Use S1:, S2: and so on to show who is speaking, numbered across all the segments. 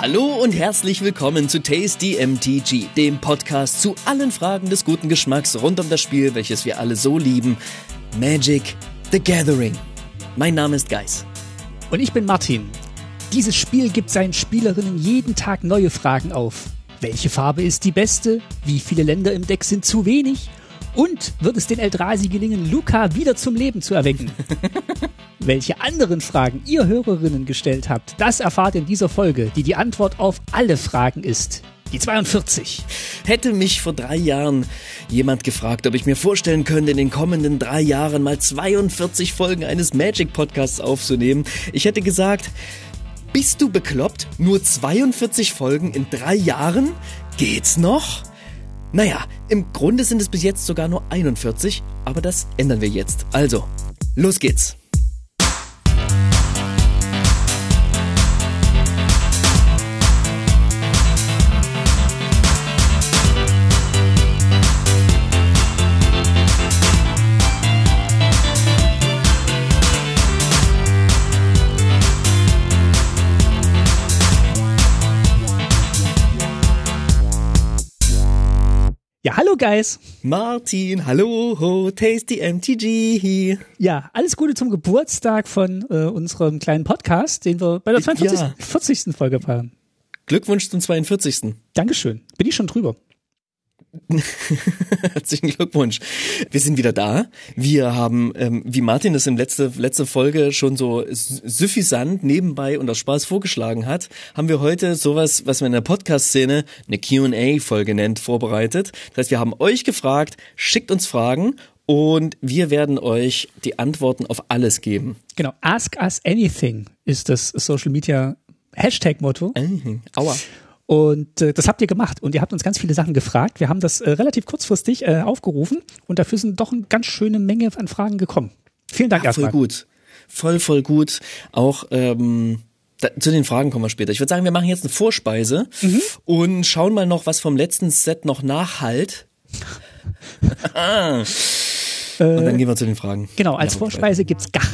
S1: Hallo und herzlich willkommen zu Tasty MTG, dem Podcast zu allen Fragen des guten Geschmacks rund um das Spiel, welches wir alle so lieben, Magic the Gathering. Mein Name ist Geis.
S2: Und ich bin Martin. Dieses Spiel gibt seinen Spielerinnen jeden Tag neue Fragen auf. Welche Farbe ist die beste? Wie viele Länder im Deck sind zu wenig? Und wird es den Eldrazi gelingen, Luca wieder zum Leben zu erwecken? Welche anderen Fragen ihr Hörerinnen gestellt habt, das erfahrt in dieser Folge, die die Antwort auf alle Fragen ist. Die 42.
S1: Hätte mich vor drei Jahren jemand gefragt, ob ich mir vorstellen könnte, in den kommenden drei Jahren mal 42 Folgen eines Magic Podcasts aufzunehmen, ich hätte gesagt, bist du bekloppt? Nur 42 Folgen in drei Jahren? Geht's noch? Naja, im Grunde sind es bis jetzt sogar nur 41, aber das ändern wir jetzt. Also, los geht's.
S2: Ja, hallo Guys.
S1: Martin, hallo, ho, Tasty MTG.
S2: Ja, alles Gute zum Geburtstag von äh, unserem kleinen Podcast, den wir bei der 42.
S1: Ja.
S2: 40. Folge feiern.
S1: Glückwunsch zum 42.
S2: Dankeschön. Bin ich schon drüber.
S1: Herzlichen Glückwunsch. Wir sind wieder da. Wir haben, ähm, wie Martin es in letzte, letzte Folge schon so suffisant nebenbei und aus Spaß vorgeschlagen hat, haben wir heute sowas, was man in der Podcast-Szene eine Q&A-Folge nennt, vorbereitet. Das heißt, wir haben euch gefragt, schickt uns Fragen und wir werden euch die Antworten auf alles geben.
S2: Genau, Ask Us Anything ist das Social Media Hashtag-Motto.
S1: Mhm. Aua.
S2: Und äh, das habt ihr gemacht und ihr habt uns ganz viele Sachen gefragt. Wir haben das äh, relativ kurzfristig äh, aufgerufen und dafür sind doch eine ganz schöne Menge an Fragen gekommen. Vielen Dank
S1: Ja, voll
S2: erstmal.
S1: gut. Voll, voll gut. Auch ähm, da, zu den Fragen kommen wir später. Ich würde sagen, wir machen jetzt eine Vorspeise
S2: Mhm.
S1: und schauen mal noch, was vom letzten Set noch nachhalt. und dann gehen wir zu den Fragen.
S2: Genau, als Vorspeise gibt's Gach.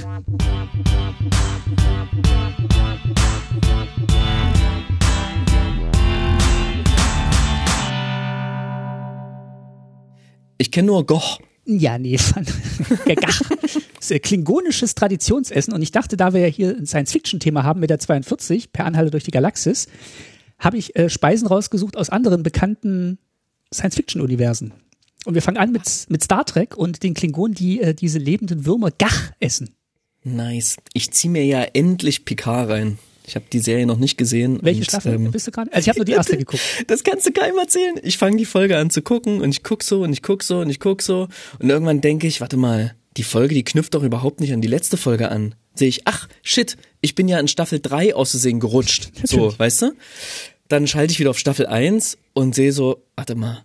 S1: Ich kenne nur Goch.
S2: Ja, nee, Gach. Ein klingonisches Traditionsessen und ich dachte, da wir ja hier ein Science-Fiction-Thema haben mit der 42, per Anhalte durch die Galaxis, habe ich äh, Speisen rausgesucht aus anderen bekannten Science-Fiction-Universen. Und wir fangen an mit, mit Star Trek und den Klingonen, die äh, diese lebenden Würmer Gach essen.
S1: Nice. Ich zieh mir ja endlich Picard rein. Ich habe die Serie noch nicht gesehen.
S2: Welche
S1: und,
S2: Staffel
S1: ähm,
S2: bist du gerade? Also ich habe nur die erste geguckt.
S1: Das kannst du keinem erzählen. Ich fange die Folge an zu gucken und ich guck so und ich guck so und ich guck so und irgendwann denke ich, warte mal, die Folge, die knüpft doch überhaupt nicht an die letzte Folge an. Sehe ich, ach shit, ich bin ja in Staffel 3 aus Versehen gerutscht. So, weißt du? Dann schalte ich wieder auf Staffel 1 und sehe so, warte mal,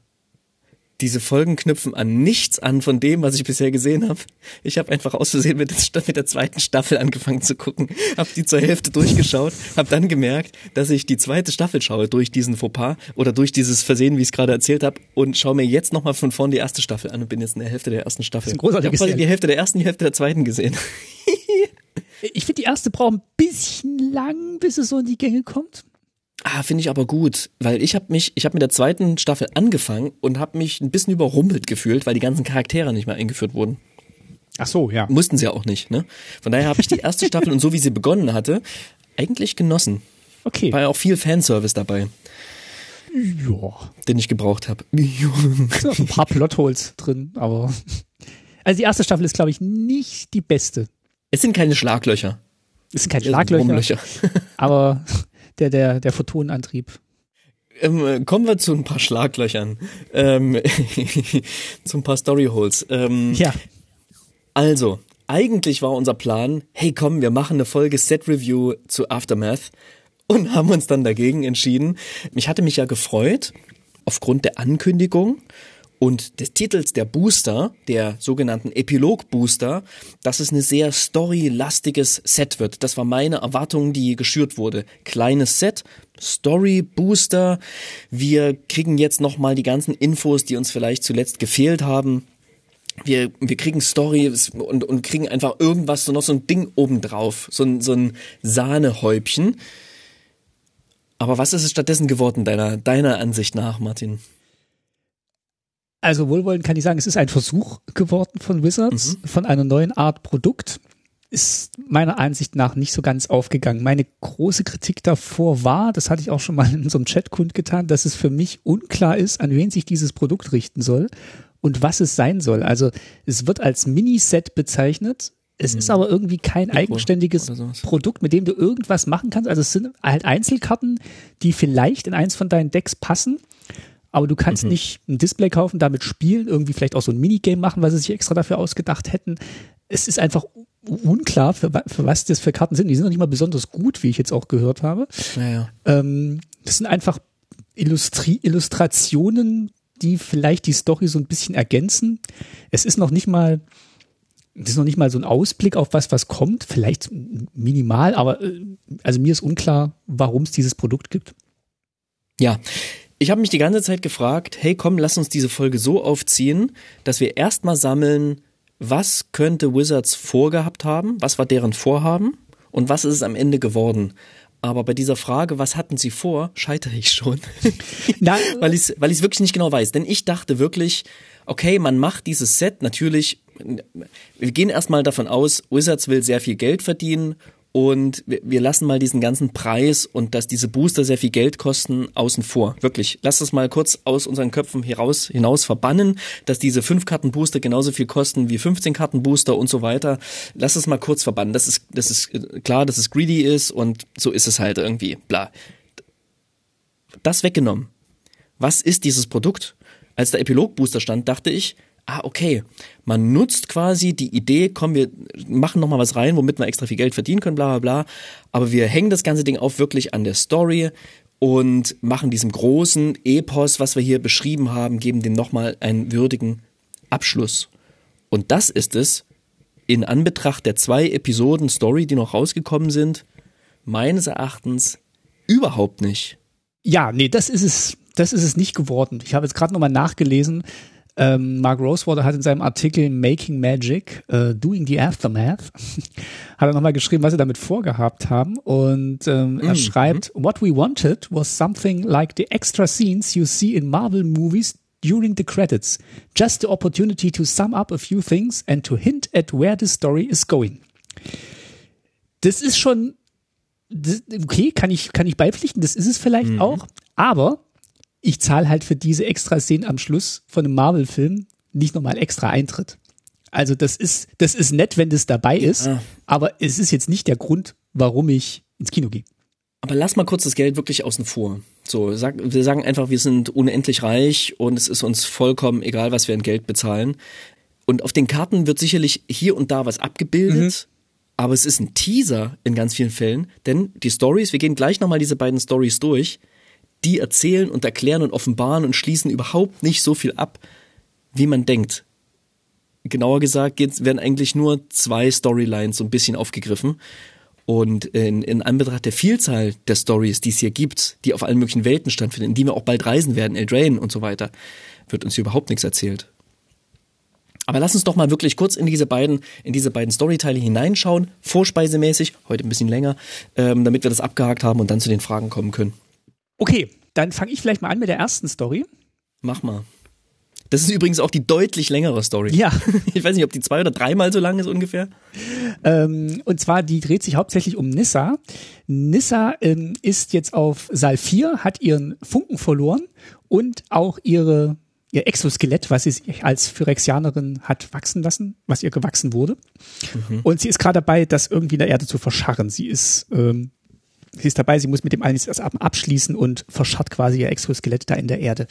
S1: diese Folgen knüpfen an nichts an von dem, was ich bisher gesehen habe. Ich habe einfach aus Versehen mit der, mit der zweiten Staffel angefangen zu gucken, habe die zur Hälfte durchgeschaut, habe dann gemerkt, dass ich die zweite Staffel schaue durch diesen Fauxpas oder durch dieses Versehen, wie ich es gerade erzählt habe, und schaue mir jetzt nochmal von vorn die erste Staffel an und bin jetzt in der Hälfte der ersten Staffel.
S2: Das ist ein großartiges
S1: ich habe quasi die. Hälfte der ersten, die Hälfte der zweiten gesehen.
S2: Ich finde, die erste braucht ein bisschen lang, bis es so in die Gänge kommt.
S1: Ah, finde ich aber gut, weil ich habe mich, ich habe mit der zweiten Staffel angefangen und habe mich ein bisschen überrumpelt gefühlt, weil die ganzen Charaktere nicht mehr eingeführt wurden.
S2: Ach so, ja.
S1: Mussten sie ja auch nicht, ne? Von daher habe ich die erste Staffel und so wie sie begonnen hatte, eigentlich genossen.
S2: Okay.
S1: War ja auch viel Fanservice dabei,
S2: Ja.
S1: den ich gebraucht habe.
S2: auch ein paar Plotholes drin, aber. Also die erste Staffel ist, glaube ich, nicht die beste.
S1: Es sind keine Schlaglöcher.
S2: Es sind keine
S1: Es sind
S2: Schlaglöcher, aber der, der, der Photonenantrieb.
S1: Ähm, äh, kommen wir zu ein paar Schlaglöchern. Ähm, zu ein paar Storyholes. Ähm,
S2: Ja.
S1: Also, eigentlich war unser Plan, hey komm, wir machen eine Folge Set Review zu Aftermath und haben uns dann dagegen entschieden. Ich hatte mich ja gefreut, aufgrund der Ankündigung und des Titels der Booster, der sogenannten Epilog-Booster, dass es eine sehr storylastiges Set wird. Das war meine Erwartung, die geschürt wurde. Kleines Set, Story-Booster. Wir kriegen jetzt nochmal die ganzen Infos, die uns vielleicht zuletzt gefehlt haben wir, wir kriegen Stories und, und kriegen einfach irgendwas, so noch so ein Ding obendrauf, so ein, so ein Sahnehäubchen. Aber was ist es stattdessen geworden, deiner, deiner Ansicht nach, Martin?
S2: Also wohlwollend kann ich sagen, es ist ein Versuch geworden von Wizards, mhm. von einer neuen Art Produkt. Ist meiner Ansicht nach nicht so ganz aufgegangen. Meine große Kritik davor war, das hatte ich auch schon mal in unserem Chat kundgetan, dass es für mich unklar ist, an wen sich dieses Produkt richten soll und was es sein soll. Also es wird als Miniset bezeichnet. Es mhm. ist aber irgendwie kein eigenständiges Produkt, mit dem du irgendwas machen kannst. Also es sind halt Einzelkarten, die vielleicht in eins von deinen Decks passen aber du kannst mhm. nicht ein Display kaufen, damit spielen, irgendwie vielleicht auch so ein Minigame machen, weil sie sich extra dafür ausgedacht hätten. Es ist einfach unklar, für, für was das für Karten sind. Die sind noch nicht mal besonders gut, wie ich jetzt auch gehört habe.
S1: Naja.
S2: Ähm, das sind einfach Illustri Illustrationen, die vielleicht die Story so ein bisschen ergänzen. Es ist noch nicht mal, das ist noch nicht mal so ein Ausblick auf was, was kommt. Vielleicht minimal, aber äh, also mir ist unklar, warum es dieses Produkt gibt.
S1: Ja, ich habe mich die ganze Zeit gefragt, hey komm, lass uns diese Folge so aufziehen, dass wir erstmal sammeln, was könnte Wizards vorgehabt haben, was war deren Vorhaben und was ist es am Ende geworden. Aber bei dieser Frage, was hatten sie vor, scheitere ich schon. Nein. weil ich es weil ich's wirklich nicht genau weiß. Denn ich dachte wirklich, okay, man macht dieses Set natürlich, wir gehen erstmal davon aus, Wizards will sehr viel Geld verdienen und wir lassen mal diesen ganzen Preis und dass diese Booster sehr viel Geld kosten außen vor. Wirklich. Lass das mal kurz aus unseren Köpfen hinaus, hinaus verbannen, dass diese 5 Karten Booster genauso viel kosten wie 15 Karten Booster und so weiter. Lass es mal kurz verbannen. Das ist, das ist äh, klar, dass es greedy ist und so ist es halt irgendwie. Bla. Das weggenommen. Was ist dieses Produkt? Als der Epilog Booster stand, dachte ich, ah, okay, man nutzt quasi die Idee, komm, wir machen nochmal was rein, womit wir extra viel Geld verdienen können, bla bla bla. Aber wir hängen das ganze Ding auf wirklich an der Story und machen diesem großen Epos, was wir hier beschrieben haben, geben dem nochmal einen würdigen Abschluss. Und das ist es, in Anbetracht der zwei Episoden Story, die noch rausgekommen sind, meines Erachtens überhaupt nicht.
S2: Ja, nee, das ist es, das ist es nicht geworden. Ich habe jetzt gerade nochmal nachgelesen. Ähm, Mark Rosewater hat in seinem Artikel Making Magic, uh, Doing the Aftermath, hat er nochmal geschrieben, was sie damit vorgehabt haben. Und ähm, mm. er schreibt, What we wanted was something like the extra scenes you see in Marvel movies during the credits. Just the opportunity to sum up a few things and to hint at where the story is going. Das ist schon, okay, kann ich, kann ich beipflichten, das ist es vielleicht mhm. auch. Aber ich zahle halt für diese extra Szenen am Schluss von einem Marvel-Film nicht nochmal extra Eintritt. Also das ist, das ist nett, wenn das dabei ist, ja. aber es ist jetzt nicht der Grund, warum ich ins Kino gehe.
S1: Aber lass mal kurz das Geld wirklich außen vor. So, sag, wir sagen einfach, wir sind unendlich reich und es ist uns vollkommen egal, was wir in Geld bezahlen. Und auf den Karten wird sicherlich hier und da was abgebildet, mhm. aber es ist ein Teaser in ganz vielen Fällen, denn die Stories, wir gehen gleich nochmal diese beiden Stories durch, die erzählen und erklären und offenbaren und schließen überhaupt nicht so viel ab, wie man denkt. Genauer gesagt werden eigentlich nur zwei Storylines so ein bisschen aufgegriffen. Und in, in Anbetracht der Vielzahl der Stories, die es hier gibt, die auf allen möglichen Welten stattfinden, in die wir auch bald reisen werden, Eldraine und so weiter, wird uns hier überhaupt nichts erzählt. Aber lass uns doch mal wirklich kurz in diese beiden, in diese beiden Storyteile hineinschauen, vorspeisemäßig, heute ein bisschen länger, ähm, damit wir das abgehakt haben und dann zu den Fragen kommen können.
S2: Okay, dann fange ich vielleicht mal an mit der ersten Story.
S1: Mach mal. Das ist übrigens auch die deutlich längere Story.
S2: Ja.
S1: Ich weiß nicht, ob die zwei oder dreimal so lang ist ungefähr.
S2: Ähm, und zwar, die dreht sich hauptsächlich um Nissa. Nissa ähm, ist jetzt auf Saal 4, hat ihren Funken verloren und auch ihre ihr Exoskelett, was sie sich als Phyrexianerin hat wachsen lassen, was ihr gewachsen wurde. Mhm. Und sie ist gerade dabei, das irgendwie in der Erde zu verscharren. Sie ist ähm, sie ist dabei, sie muss mit dem alles abschließen und verscharrt quasi ihr Exoskelett da in der Erde.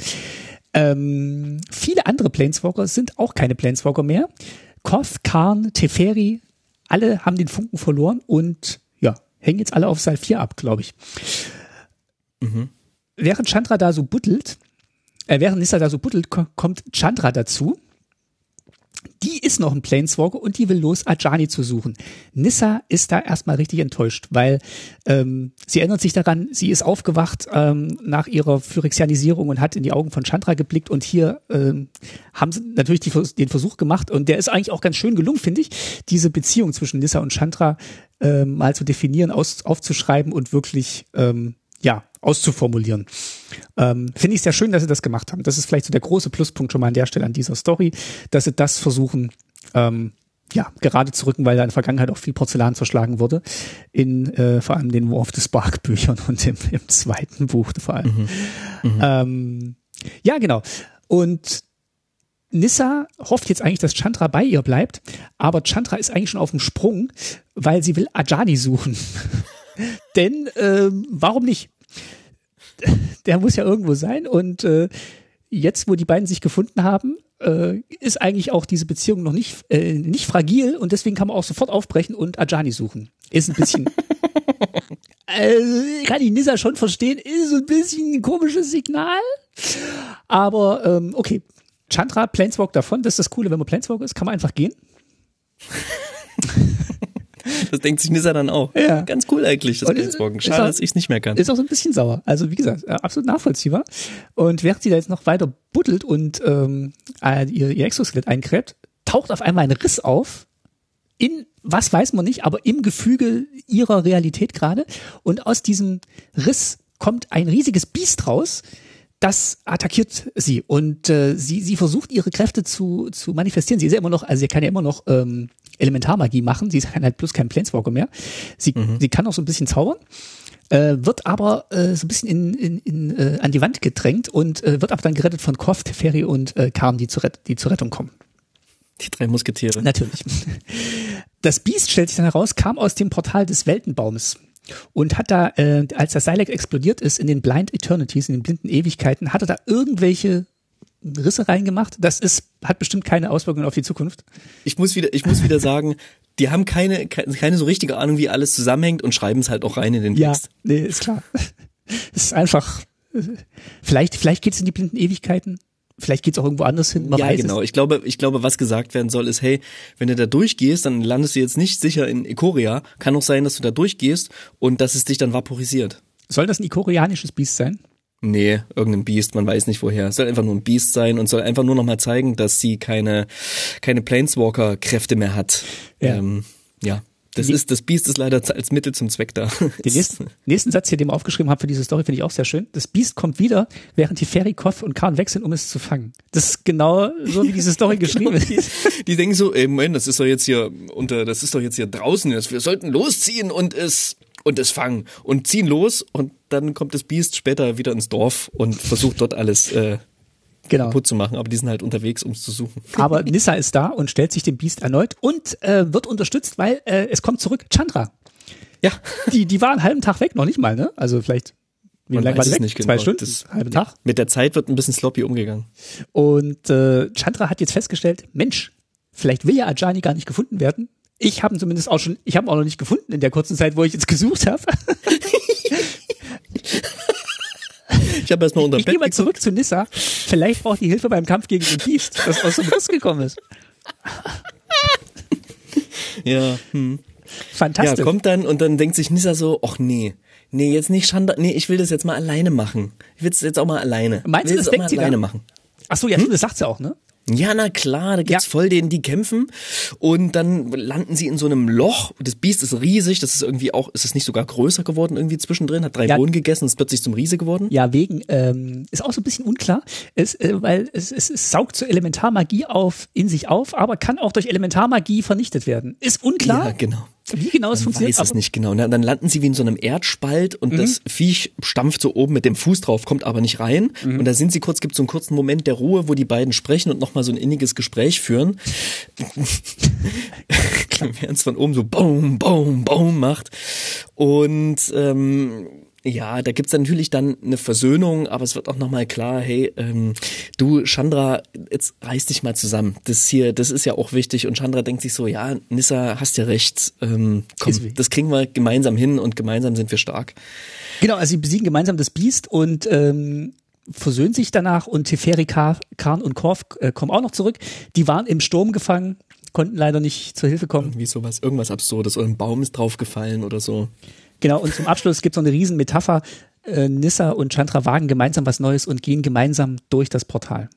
S2: Ähm, viele andere Planeswalker sind auch keine Planeswalker mehr. Koth, Karn, Teferi, alle haben den Funken verloren und ja, hängen jetzt alle auf Saal 4 ab, glaube ich. Mhm. Während Chandra da so buddelt, äh, während Nissa da so buddelt, kommt Chandra dazu die ist noch ein Planeswalker und die will los, Ajani zu suchen. Nissa ist da erstmal richtig enttäuscht, weil ähm, sie erinnert sich daran, sie ist aufgewacht ähm, nach ihrer Phyrexianisierung und hat in die Augen von Chandra geblickt und hier ähm, haben sie natürlich die, den Versuch gemacht und der ist eigentlich auch ganz schön gelungen, finde ich, diese Beziehung zwischen Nissa und Chandra ähm, mal zu definieren, aus, aufzuschreiben und wirklich ähm, ja auszuformulieren. Ähm, Finde ich sehr schön, dass sie das gemacht haben. Das ist vielleicht so der große Pluspunkt schon mal an der Stelle an dieser Story, dass sie das versuchen, ähm, ja, gerade zu rücken, weil da in der Vergangenheit auch viel Porzellan zerschlagen wurde. In äh, vor allem den War of the Spark Büchern und im, im zweiten Buch vor allem. Mhm. Mhm. Ähm, ja, genau. Und Nissa hofft jetzt eigentlich, dass Chandra bei ihr bleibt, aber Chandra ist eigentlich schon auf dem Sprung, weil sie will Ajani suchen. Denn ähm, warum nicht? Der muss ja irgendwo sein und äh, jetzt, wo die beiden sich gefunden haben, äh, ist eigentlich auch diese Beziehung noch nicht, äh, nicht fragil und deswegen kann man auch sofort aufbrechen und Ajani suchen. Ist ein bisschen. äh, kann ich Nissa schon verstehen, ist ein bisschen ein komisches Signal. Aber ähm, okay. Chandra, Planeswalk davon, das ist das Coole, wenn man Planeswalk ist, kann man einfach gehen.
S1: Das denkt sich Nissa dann auch. Ja. Ganz cool eigentlich, das Planeswalken. Schade, auch, dass ich es nicht mehr kann.
S2: Ist auch so ein bisschen sauer. Also wie gesagt, äh, absolut nachvollziehbar. Und während sie da jetzt noch weiter buddelt und ähm, äh, ihr, ihr Exoskelett eingräbt, taucht auf einmal ein Riss auf in, was weiß man nicht, aber im Gefüge ihrer Realität gerade. Und aus diesem Riss kommt ein riesiges Biest raus, das attackiert sie und äh, sie sie versucht ihre Kräfte zu zu manifestieren. Sie ist ja immer noch, also sie kann ja immer noch ähm, Elementarmagie machen. Sie ist halt bloß kein Planeswalker mehr. Sie mhm. sie kann auch so ein bisschen zaubern. Äh, wird aber äh, so ein bisschen in, in, in, äh, an die Wand gedrängt und äh, wird aber dann gerettet von Korf, Teferi und äh, Karn, die, zur die zur Rettung kommen.
S1: Die drei Musketiere.
S2: Natürlich. Das Biest, stellt sich dann heraus, kam aus dem Portal des Weltenbaumes und hat da, äh, als das Silex explodiert ist in den Blind Eternities, in den blinden Ewigkeiten, hat er da irgendwelche Risse reingemacht. Das ist, hat bestimmt keine Auswirkungen auf die Zukunft.
S1: Ich muss wieder, ich muss wieder sagen, die haben keine, keine so richtige Ahnung, wie alles zusammenhängt und schreiben es halt auch rein in den Text.
S2: Ja, nee, ist klar. Es ist einfach, vielleicht, vielleicht geht es in die blinden Ewigkeiten. Vielleicht geht's auch irgendwo anders hin.
S1: Man ja, genau. Es. Ich glaube, ich glaube, was gesagt werden soll, ist, hey, wenn du da durchgehst, dann landest du jetzt nicht sicher in Ikoria. Kann auch sein, dass du da durchgehst und dass es dich dann vaporisiert.
S2: Soll das ein ikorianisches Biest sein?
S1: Nee, irgendein Biest, man weiß nicht woher. Es soll einfach nur ein Biest sein und soll einfach nur nochmal zeigen, dass sie keine, keine Planeswalker-Kräfte mehr hat. Ja. Ähm, ja. Das ist, das Biest ist leider als Mittel zum Zweck da.
S2: Den nächsten, nächsten Satz hier, den wir aufgeschrieben haben für diese Story, finde ich auch sehr schön. Das Biest kommt wieder, während die Ferikov und Karn wechseln, um es zu fangen. Das ist genau so, wie diese Story geschrieben ist.
S1: Die, die, denken so, ey, Moment, das ist doch jetzt hier unter, das ist doch jetzt hier draußen. Wir sollten losziehen und es, und es fangen und ziehen los und dann kommt das Biest später wieder ins Dorf und versucht dort alles äh, genau. kaputt zu machen, aber die sind halt unterwegs, um es zu suchen.
S2: Aber Nissa ist da und stellt sich dem Biest erneut und äh, wird unterstützt, weil äh, es kommt zurück Chandra. Ja. Die, die war einen halben Tag weg, noch nicht mal, ne? Also vielleicht
S1: wie Man lange war die weg? Nicht genau.
S2: Zwei Stunden?
S1: Das, halben Tag? Mit der Zeit wird ein bisschen sloppy umgegangen.
S2: Und äh, Chandra hat jetzt festgestellt, Mensch, vielleicht will ja Ajani gar nicht gefunden werden. Ich habe ihn zumindest auch schon, ich habe ihn auch noch nicht gefunden in der kurzen Zeit, wo ich jetzt gesucht habe.
S1: Ich habe erstmal unter
S2: Ich gehe mal zurück zu Nissa. Vielleicht braucht die Hilfe beim Kampf gegen den Beast, das aus dem Riss gekommen ist.
S1: ja, hm.
S2: Fantastisch.
S1: Ja, kommt dann und dann denkt sich Nissa so, ach nee, nee, jetzt nicht Schande, nee, ich will das jetzt mal alleine machen. Ich will es jetzt auch mal alleine.
S2: Meinst du, das denkt sie
S1: alleine
S2: da?
S1: machen?
S2: Ach so, ja, hm? das sagt sie auch, ne?
S1: Ja, na klar, da gibt's ja. voll den, die kämpfen und dann landen sie in so einem Loch. Das Biest ist riesig, das ist irgendwie auch, ist es nicht sogar größer geworden irgendwie zwischendrin, hat drei ja. Bohnen gegessen, ist plötzlich zum Riese geworden.
S2: Ja, wegen, ähm, ist auch so ein bisschen unklar, es, äh, weil es, es, es saugt so Elementarmagie auf, in sich auf, aber kann auch durch Elementarmagie vernichtet werden. Ist unklar.
S1: Ja, genau.
S2: Wie genau es funktioniert?
S1: Weiß es nicht genau. Na, dann landen sie wie in so einem Erdspalt und mhm. das Viech stampft so oben mit dem Fuß drauf, kommt aber nicht rein. Mhm. Und da sind sie kurz, gibt so einen kurzen Moment der Ruhe, wo die beiden sprechen und nochmal so ein inniges Gespräch führen. Während es von oben so Boom, Boom, Boom macht. Und ähm, ja, da gibt's natürlich dann eine Versöhnung, aber es wird auch nochmal klar, hey, ähm, du, Chandra, jetzt reiß dich mal zusammen. Das hier, das ist ja auch wichtig. Und Chandra denkt sich so, ja, Nissa, hast ja recht, ähm, komm, das kriegen wir gemeinsam hin und gemeinsam sind wir stark.
S2: Genau, also sie besiegen gemeinsam das Biest und ähm, versöhnen sich danach und Teferi, Karn und Korf äh, kommen auch noch zurück. Die waren im Sturm gefangen, konnten leider nicht zur Hilfe kommen.
S1: Wie sowas, irgendwas Absurdes oder ein Baum ist draufgefallen oder so.
S2: Genau, und zum Abschluss gibt es noch eine riesen Metapher. Äh, Nissa und Chandra wagen gemeinsam was Neues und gehen gemeinsam durch das Portal.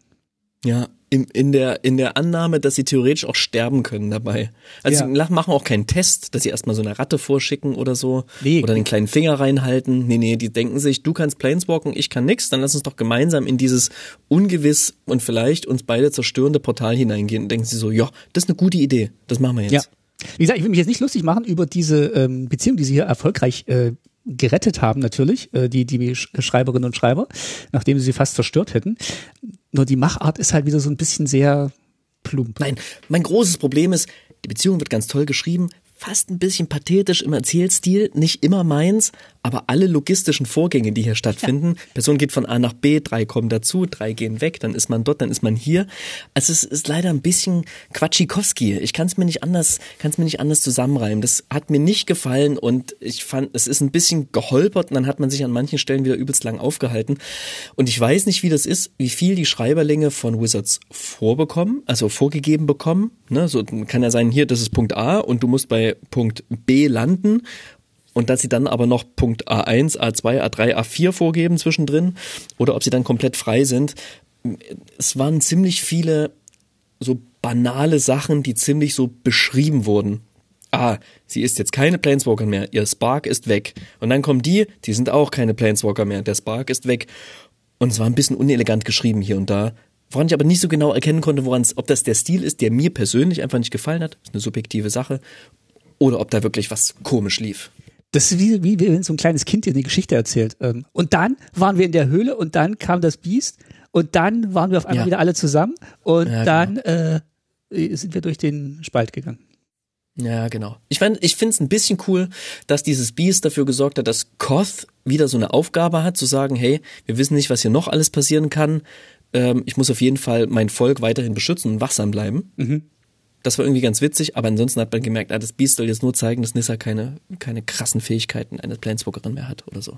S1: Ja, in, in, der, in der Annahme, dass sie theoretisch auch sterben können dabei. Also
S2: Ja.
S1: sie machen auch keinen Test, dass sie erstmal so eine Ratte vorschicken oder so.
S2: Nee.
S1: Oder den kleinen Finger reinhalten. Nee, nee, die denken sich, du kannst Planeswalken, ich kann nix, dann lass uns doch gemeinsam in dieses ungewiss und vielleicht uns beide zerstörende Portal hineingehen. Und denken sie so, ja, das ist eine gute Idee, das machen wir jetzt.
S2: Ja. Wie gesagt, ich will mich jetzt nicht lustig machen über diese ähm, Beziehung, die sie hier erfolgreich äh, gerettet haben, natürlich, äh, die, die Sch- Schreiberinnen und Schreiber, nachdem sie sie fast zerstört hätten. Nur die Machart ist halt wieder so ein bisschen sehr plump.
S1: Nein, mein großes Problem ist, die Beziehung wird ganz toll geschrieben, fast ein bisschen pathetisch im Erzählstil, nicht immer meins, aber alle logistischen Vorgänge, die hier stattfinden, Person geht von A nach B, drei kommen dazu, drei gehen weg, dann ist man dort, dann ist man hier. Also es ist leider ein bisschen Quatschikowski. Ich kann es mir nicht anders, kann es mir nicht anders zusammenreimen. Das hat mir nicht gefallen und ich fand, es ist ein bisschen geholpert und dann hat man sich an manchen Stellen wieder übelst lang aufgehalten. Und ich weiß nicht, wie das ist, wie viel die Schreiberlinge von Wizards vorbekommen, also vorgegeben bekommen. Ne, so kann ja sein, hier, das ist Punkt A und du musst bei Punkt B landen. Und dass sie dann aber noch Punkt A1, A2, A3, A4 vorgeben zwischendrin oder ob sie dann komplett frei sind. Es waren ziemlich viele so banale Sachen, die ziemlich so beschrieben wurden. Ah, sie ist jetzt keine Planeswalker mehr, ihr Spark ist weg. Und dann kommen die, die sind auch keine Planeswalker mehr, der Spark ist weg. Und es war ein bisschen unelegant geschrieben hier und da, woran ich aber nicht so genau erkennen konnte, woran ob das der Stil ist, der mir persönlich einfach nicht gefallen hat, ist eine subjektive Sache, oder ob da wirklich was komisch lief.
S2: Das ist wie, wie wenn so ein kleines Kind dir eine Geschichte erzählt. Ähm, Und dann waren wir in der Höhle und dann kam das Biest und dann waren wir auf einmal
S1: Ja.
S2: wieder alle zusammen und
S1: Ja,
S2: dann äh, sind wir durch den Spalt gegangen.
S1: Ja, genau. Ich, find, ich finde es ein bisschen cool, dass dieses Beast dafür gesorgt hat, dass Koth wieder so eine Aufgabe hat, zu sagen, hey, wir wissen nicht, was hier noch alles passieren kann. Ähm, ich muss auf jeden Fall mein Volk weiterhin beschützen und wachsam bleiben. Das war irgendwie ganz witzig, aber ansonsten hat man gemerkt, ah, das Beast soll jetzt nur zeigen, dass Nissa keine, keine krassen Fähigkeiten eines Planeswalkerin mehr hat oder so.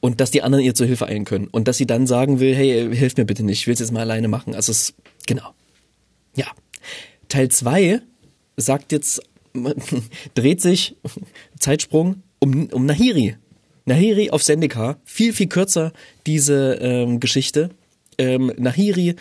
S1: Und dass die anderen ihr zur Hilfe eilen können. Und dass sie dann sagen will, hey, hilf mir bitte nicht, ich will es jetzt mal alleine machen. Also es, genau. Ja. Teil zwei sagt jetzt, dreht sich, Zeitsprung, um, um Nahiri. Nahiri auf Sendika, viel, viel kürzer diese ähm, Geschichte. Ähm, Nahiri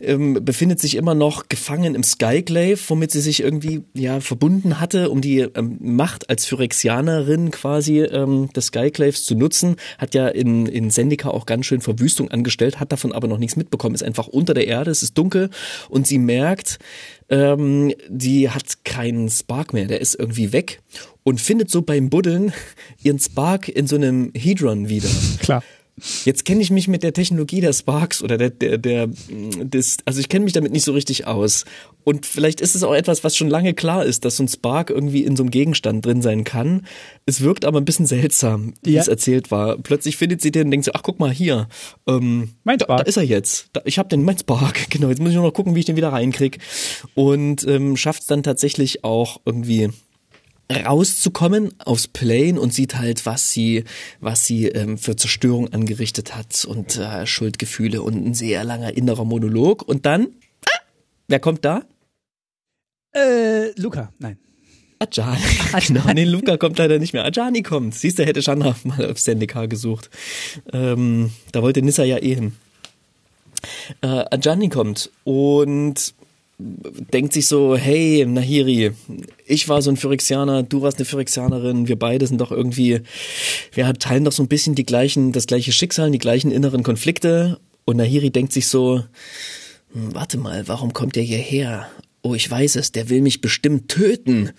S1: ähm, befindet sich immer noch gefangen im Skyclave, womit sie sich irgendwie ja verbunden hatte, um die ähm, Macht als Phyrexianerin quasi ähm, des Skyclaves zu nutzen. Hat ja in, in Sendika auch ganz schön Verwüstung angestellt, hat davon aber noch nichts mitbekommen, ist einfach unter der Erde, es ist dunkel und sie merkt, ähm, die hat keinen Spark mehr, der ist irgendwie weg und findet so beim Buddeln ihren Spark in so einem Hedron wieder.
S2: Klar.
S1: Jetzt kenne ich mich mit der Technologie der Sparks oder der, der, der, des, also ich kenne mich damit nicht so richtig aus. Und vielleicht ist es auch etwas, was schon lange klar ist, dass so ein Spark irgendwie in so einem Gegenstand drin sein kann. Es wirkt aber ein bisschen seltsam, wie
S2: Ja.
S1: es erzählt war. Plötzlich findet sie den und denkt so, ach guck mal hier, ähm,
S2: Mein
S1: da,
S2: Spark.
S1: da ist er jetzt. Da, ich habe den, mein Spark, genau. Jetzt muss ich nur noch gucken, wie ich den wieder reinkrieg. Und ähm, schafft es dann tatsächlich auch irgendwie rauszukommen aufs Plane und sieht halt, was sie, was sie ähm, für Zerstörung angerichtet hat und äh, Schuldgefühle und ein sehr langer innerer Monolog. Und dann, ah, wer kommt da?
S2: Äh, Luca, nein.
S1: Ajani. Genau, nee, Luca kommt leider nicht mehr. Ajani kommt. Siehst du, hätte Chandra mal auf Sendika gesucht. Ähm, da wollte Nissa ja eh hin. Äh, Ajani kommt und denkt sich so, hey, Nahiri, ich war so ein Phyrexianer, du warst eine Phyrexianerin, wir beide sind doch irgendwie, wir teilen doch so ein bisschen die gleichen, das gleiche Schicksal, die gleichen inneren Konflikte. Und Nahiri denkt sich so, hm, warte mal, warum kommt der hierher? Oh, ich weiß es, der will mich bestimmt töten.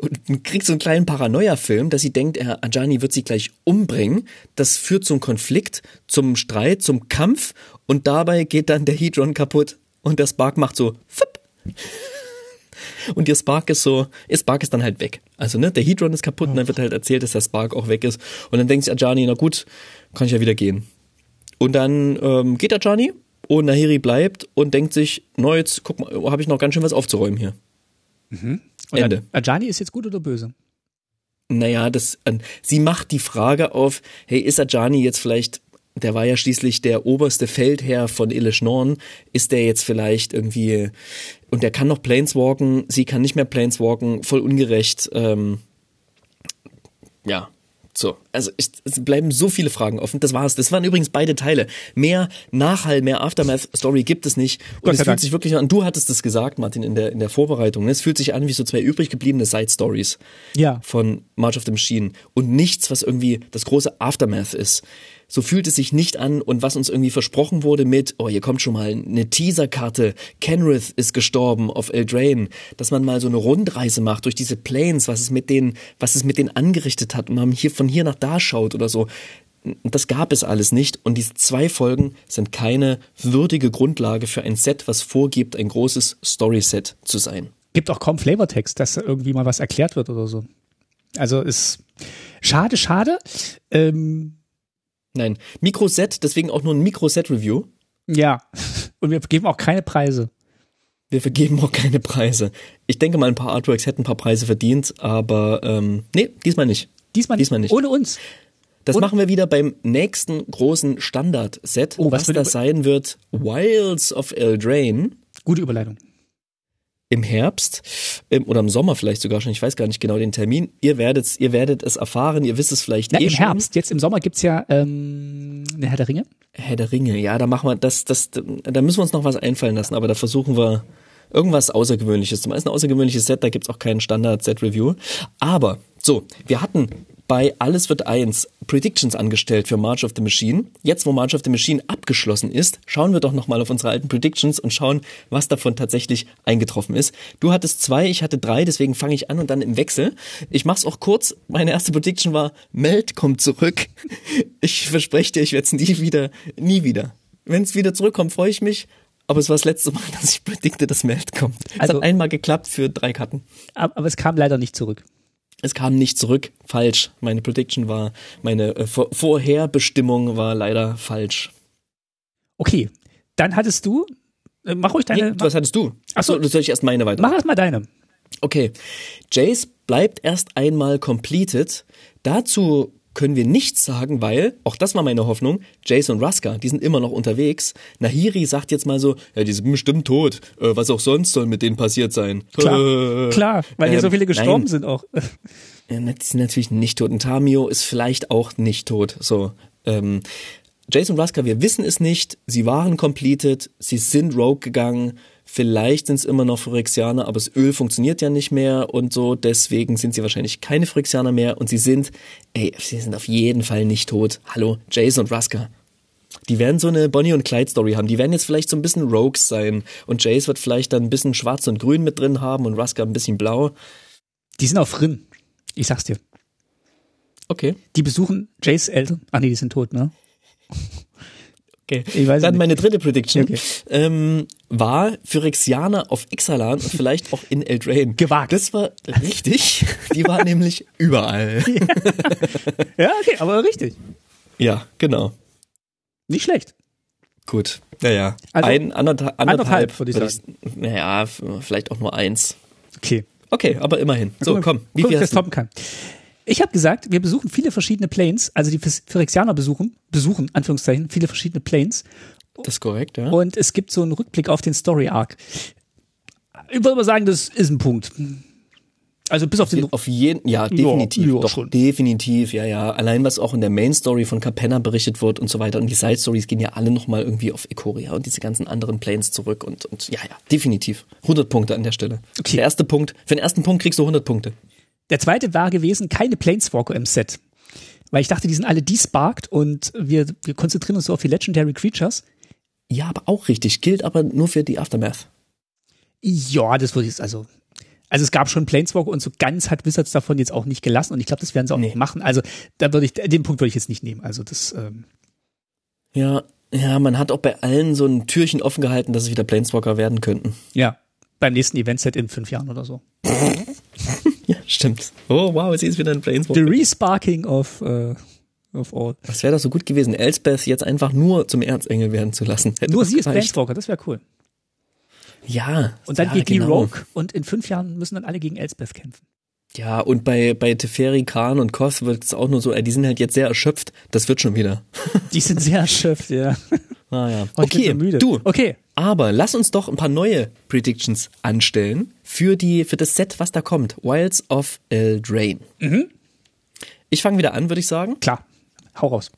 S1: Und kriegt so einen kleinen Paranoia-Film, dass sie denkt, er, Ajani wird sie gleich umbringen. Das führt zum Konflikt, zum Streit, zum Kampf und dabei geht dann der Hedron kaputt und der Spark macht so, fupp. Und ihr Spark ist so, ihr Spark ist dann halt weg. Also, ne, der Hedron ist kaputt und dann wird halt erzählt, dass der Spark auch weg ist. Und dann denkt sich Ajani, na gut, kann ich ja wieder gehen. Und dann ähm, geht Ajani und Nahiri bleibt und denkt sich, na jetzt, guck mal, habe ich noch ganz schön was aufzuräumen hier.
S2: Und
S1: Ende.
S2: Ajani ist jetzt gut oder böse?
S1: Naja, das, äh, sie macht die Frage auf, hey, ist Ajani jetzt vielleicht, der war ja schließlich der oberste Feldherr von Ilish Norn, ist der jetzt vielleicht irgendwie, und der kann noch Planeswalken, sie kann nicht mehr Planeswalken, voll ungerecht, ähm, ja, so. also ich, es bleiben so viele Fragen offen. Das war's. Das waren übrigens beide Teile. Mehr Nachhall, mehr Aftermath-Story gibt es nicht. Und
S2: Gott
S1: es fühlt
S2: Dank.
S1: sich wirklich an, du hattest es gesagt, Martin, in der, in der Vorbereitung. ne? Es fühlt sich an wie so zwei übrig gebliebene Side-Stories
S2: Ja.
S1: von March of the Machine und nichts, was irgendwie das große Aftermath ist. So fühlt es sich nicht an und was uns irgendwie versprochen wurde mit, oh, hier kommt schon mal eine Teaserkarte, Kenrith ist gestorben auf Eldraine, dass man mal so eine Rundreise macht durch diese Planes, was es mit denen, was es mit denen angerichtet hat und man hier von hier nach da schaut oder so. Das gab es alles nicht und diese zwei Folgen sind keine würdige Grundlage für ein Set, was vorgibt, ein großes Story-Set zu sein.
S2: Gibt auch kaum Flavortext, dass da irgendwie mal was erklärt wird oder so. Also ist schade, schade. Ähm,
S1: Nein, Mikroset, deswegen auch nur ein Mikroset-Review.
S2: ja. Und wir geben auch keine Preise.
S1: Wir vergeben auch keine Preise. Ich denke mal, ein paar Artworks hätten ein paar Preise verdient, aber ähm, nee, diesmal nicht.
S2: Diesmal,
S1: Diesmal nicht.
S2: Ohne uns.
S1: Das
S2: Und-
S1: machen wir wieder beim nächsten großen Standard-Set,
S2: Oh, was
S1: was das sein wird. Wilds of Eldraine
S2: Gute Überleitung.
S1: Im Herbst ähm, oder im Sommer vielleicht sogar schon. Ich weiß gar nicht genau den Termin. Ihr werdet, ihr werdet es erfahren. Ihr wisst es vielleicht
S2: Ja,
S1: eh
S2: Im
S1: schon.
S2: Herbst. Jetzt im Sommer gibt's ja ähm, eine Herr der Ringe.
S1: Herr der Ringe. Ja, da machen wir das, das, da müssen wir uns noch was einfallen lassen. Aber da versuchen wir irgendwas Außergewöhnliches. Zum ist ein außergewöhnliches Set. Da gibt's auch keinen Standard-Set-Review. Aber so, wir hatten bei Alles wird eins Predictions angestellt für March of the Machine. Jetzt, wo March of the Machine abgeschlossen ist, schauen wir doch nochmal auf unsere alten Predictions und schauen, was davon tatsächlich eingetroffen ist. Du hattest zwei, ich hatte drei, deswegen fange ich an und dann im Wechsel. Ich mach's auch kurz. Meine erste Prediction war, Meld kommt zurück. Ich verspreche dir, ich werde es nie wieder, nie wieder. Wenn es wieder zurückkommt, freue ich mich. Aber es war das letzte Mal, dass ich predikte, dass Meld kommt. Es
S2: Also-
S1: hat einmal geklappt für drei Karten.
S2: Aber es kam leider nicht zurück.
S1: Es kam nicht zurück. Falsch. Meine Prediction war, meine äh, Vor Vorherbestimmung war leider falsch.
S2: Okay. Dann hattest du, äh, mach ruhig deine,
S1: Nee, was hattest du? Achso,
S2: so.
S1: soll ich erst meine weiter?
S2: mach erst mal deine.
S1: Okay. Jace bleibt erst einmal completed. Dazu können wir nichts sagen, weil, auch das war meine Hoffnung, und Ruska, die sind immer noch unterwegs. Nahiri sagt jetzt mal so, ja, die sind bestimmt tot. Äh, was auch sonst soll mit denen passiert sein.
S2: Klar,
S1: Äh,
S2: klar, weil hier
S1: ähm,
S2: so viele gestorben
S1: nein.
S2: sind auch.
S1: Ja, na, die sind natürlich nicht tot. Und Tamio ist vielleicht auch nicht tot. So, ähm, Jason Ruska, wir wissen es nicht. Sie waren completed, sie sind rogue gegangen. Vielleicht sind es immer noch Phyrexianer, aber das Öl funktioniert ja nicht mehr und so. Deswegen sind sie wahrscheinlich keine Phyrexianer mehr. Und sie sind, ey, sie sind auf jeden Fall nicht tot. Hallo, Jason und Ruska. Die werden so eine Bonnie und Clyde Story haben. Die werden jetzt vielleicht so ein bisschen Rogues sein. Und Jace wird vielleicht dann ein bisschen schwarz und grün mit drin haben und Ruska ein bisschen blau.
S2: Die sind auf Rin. Ich sag's dir.
S1: Okay.
S2: Die besuchen Jays Eltern. Ach nee, die sind tot, ne?
S1: Okay.
S2: Ich weiß
S1: Dann
S2: nicht.
S1: meine dritte Prediction
S2: Okay.
S1: ähm, war Phyrexianer auf Ixalan und vielleicht auch in Eldraine.
S2: Gewagt.
S1: Das war richtig. Die war nämlich überall.
S2: Ja, okay, aber richtig.
S1: Ja, genau.
S2: Nicht schlecht.
S1: Gut. Naja.
S2: Also,
S1: Ein, anderthalb, anderthalb,
S2: würde ich
S1: würd naja, f- vielleicht auch nur eins.
S2: Okay.
S1: Okay, aber immerhin. So, komm. Wie
S2: guck,
S1: viel
S2: ob ich das
S1: hast
S2: toppen kann. Ich habe gesagt, wir besuchen viele verschiedene Planes, also die Phyrexianer besuchen, besuchen, Anführungszeichen, viele verschiedene Planes.
S1: Das ist korrekt, ja.
S2: Und es gibt so einen Rückblick auf den Story Arc. Ich würde mal sagen, das ist ein Punkt. Also bis auf den
S1: Auf jeden, ja, definitiv,
S2: ja,
S1: doch,
S2: schon.
S1: definitiv, ja, ja. Allein was auch in der Main Story von Capenna berichtet wird und so weiter und die Side Stories gehen ja alle nochmal irgendwie auf Ikoria und diese ganzen anderen Planes zurück und, und ja, ja, definitiv. 100 Punkte an der Stelle.
S2: Okay.
S1: Der erste Punkt, für den ersten Punkt kriegst du 100 Punkte.
S2: Der zweite war gewesen, keine Planeswalker im Set. Weil ich dachte, die sind alle desparked und wir, wir konzentrieren uns so auf die Legendary Creatures.
S1: Ja, aber auch richtig, gilt aber nur für die Aftermath.
S2: Ja, das würde ich jetzt also. Also es gab schon Planeswalker und so ganz hat Wizards davon jetzt auch nicht gelassen und ich glaube, das werden sie auch
S1: Nee.
S2: nicht machen. Also da würde ich, den Punkt würde ich jetzt nicht nehmen. Also das, ähm,
S1: Ja, ja, man hat auch bei allen so ein Türchen offen gehalten, dass es wieder Planeswalker werden könnten.
S2: ja, beim nächsten Event-Set in fünf Jahren oder so.
S1: Stimmt. Oh, wow, sie ist wieder ein
S2: The
S1: Planeswalker.
S2: Resparking of, äh, of all.
S1: Was wäre doch so gut gewesen, Elspeth jetzt einfach nur zum Erzengel werden zu lassen. Hätte
S2: Nur
S1: das
S2: sie ist. Planeswalker, das wäre cool.
S1: Ja.
S2: Und dann
S1: ja,
S2: geht die
S1: genau.
S2: Rogue und in fünf Jahren müssen dann alle gegen Elspeth kämpfen.
S1: Ja, und bei, bei Teferi, Khan und Koth wird es auch nur so, ey, die sind halt jetzt sehr erschöpft. Das wird schon wieder.
S2: Die sind sehr erschöpft, ja.
S1: Ah, ja. Okay, du.
S2: Okay.
S1: Aber lass uns doch ein paar neue Predictions anstellen für die, für das Set, was da kommt. Wilds of Eldraine.
S2: Mhm.
S1: Ich fange wieder an, würde ich sagen.
S2: Klar, hau raus.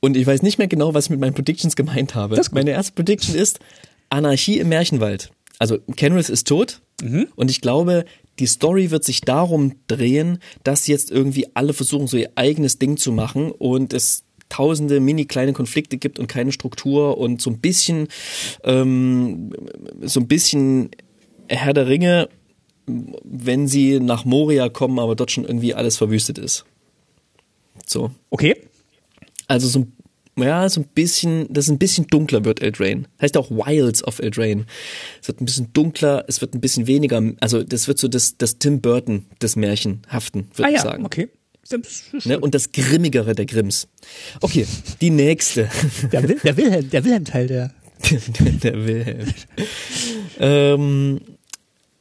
S1: Und ich weiß nicht mehr genau, was ich mit meinen Predictions gemeint habe. Meine erste Prediction ist Anarchie im Märchenwald. Also Kenrith ist tot
S2: Mhm.
S1: und ich glaube, die Story wird sich darum drehen, dass jetzt irgendwie alle versuchen, so ihr eigenes Ding zu machen und es tausende mini kleine Konflikte gibt und keine Struktur und so ein bisschen ähm, so ein bisschen Herr der Ringe, wenn sie nach Moria kommen, aber dort schon irgendwie alles verwüstet ist. So.
S2: Okay.
S1: Also so ein, ja, so ein bisschen, dass es ein bisschen dunkler wird Eldraine. Heißt auch Wilds of Eldraine. Es wird ein bisschen dunkler, es wird ein bisschen weniger, also das wird so das, das Tim Burton des Märchenhaften, würde
S2: Ah
S1: ich
S2: ja,
S1: sagen.
S2: okay.
S1: Ne? Und das Grimmigere der Grimms. Okay, die nächste.
S2: Der, Wil der Wilhelm, der Wilhelm-Teil, der.
S1: der Wilhelm. ähm,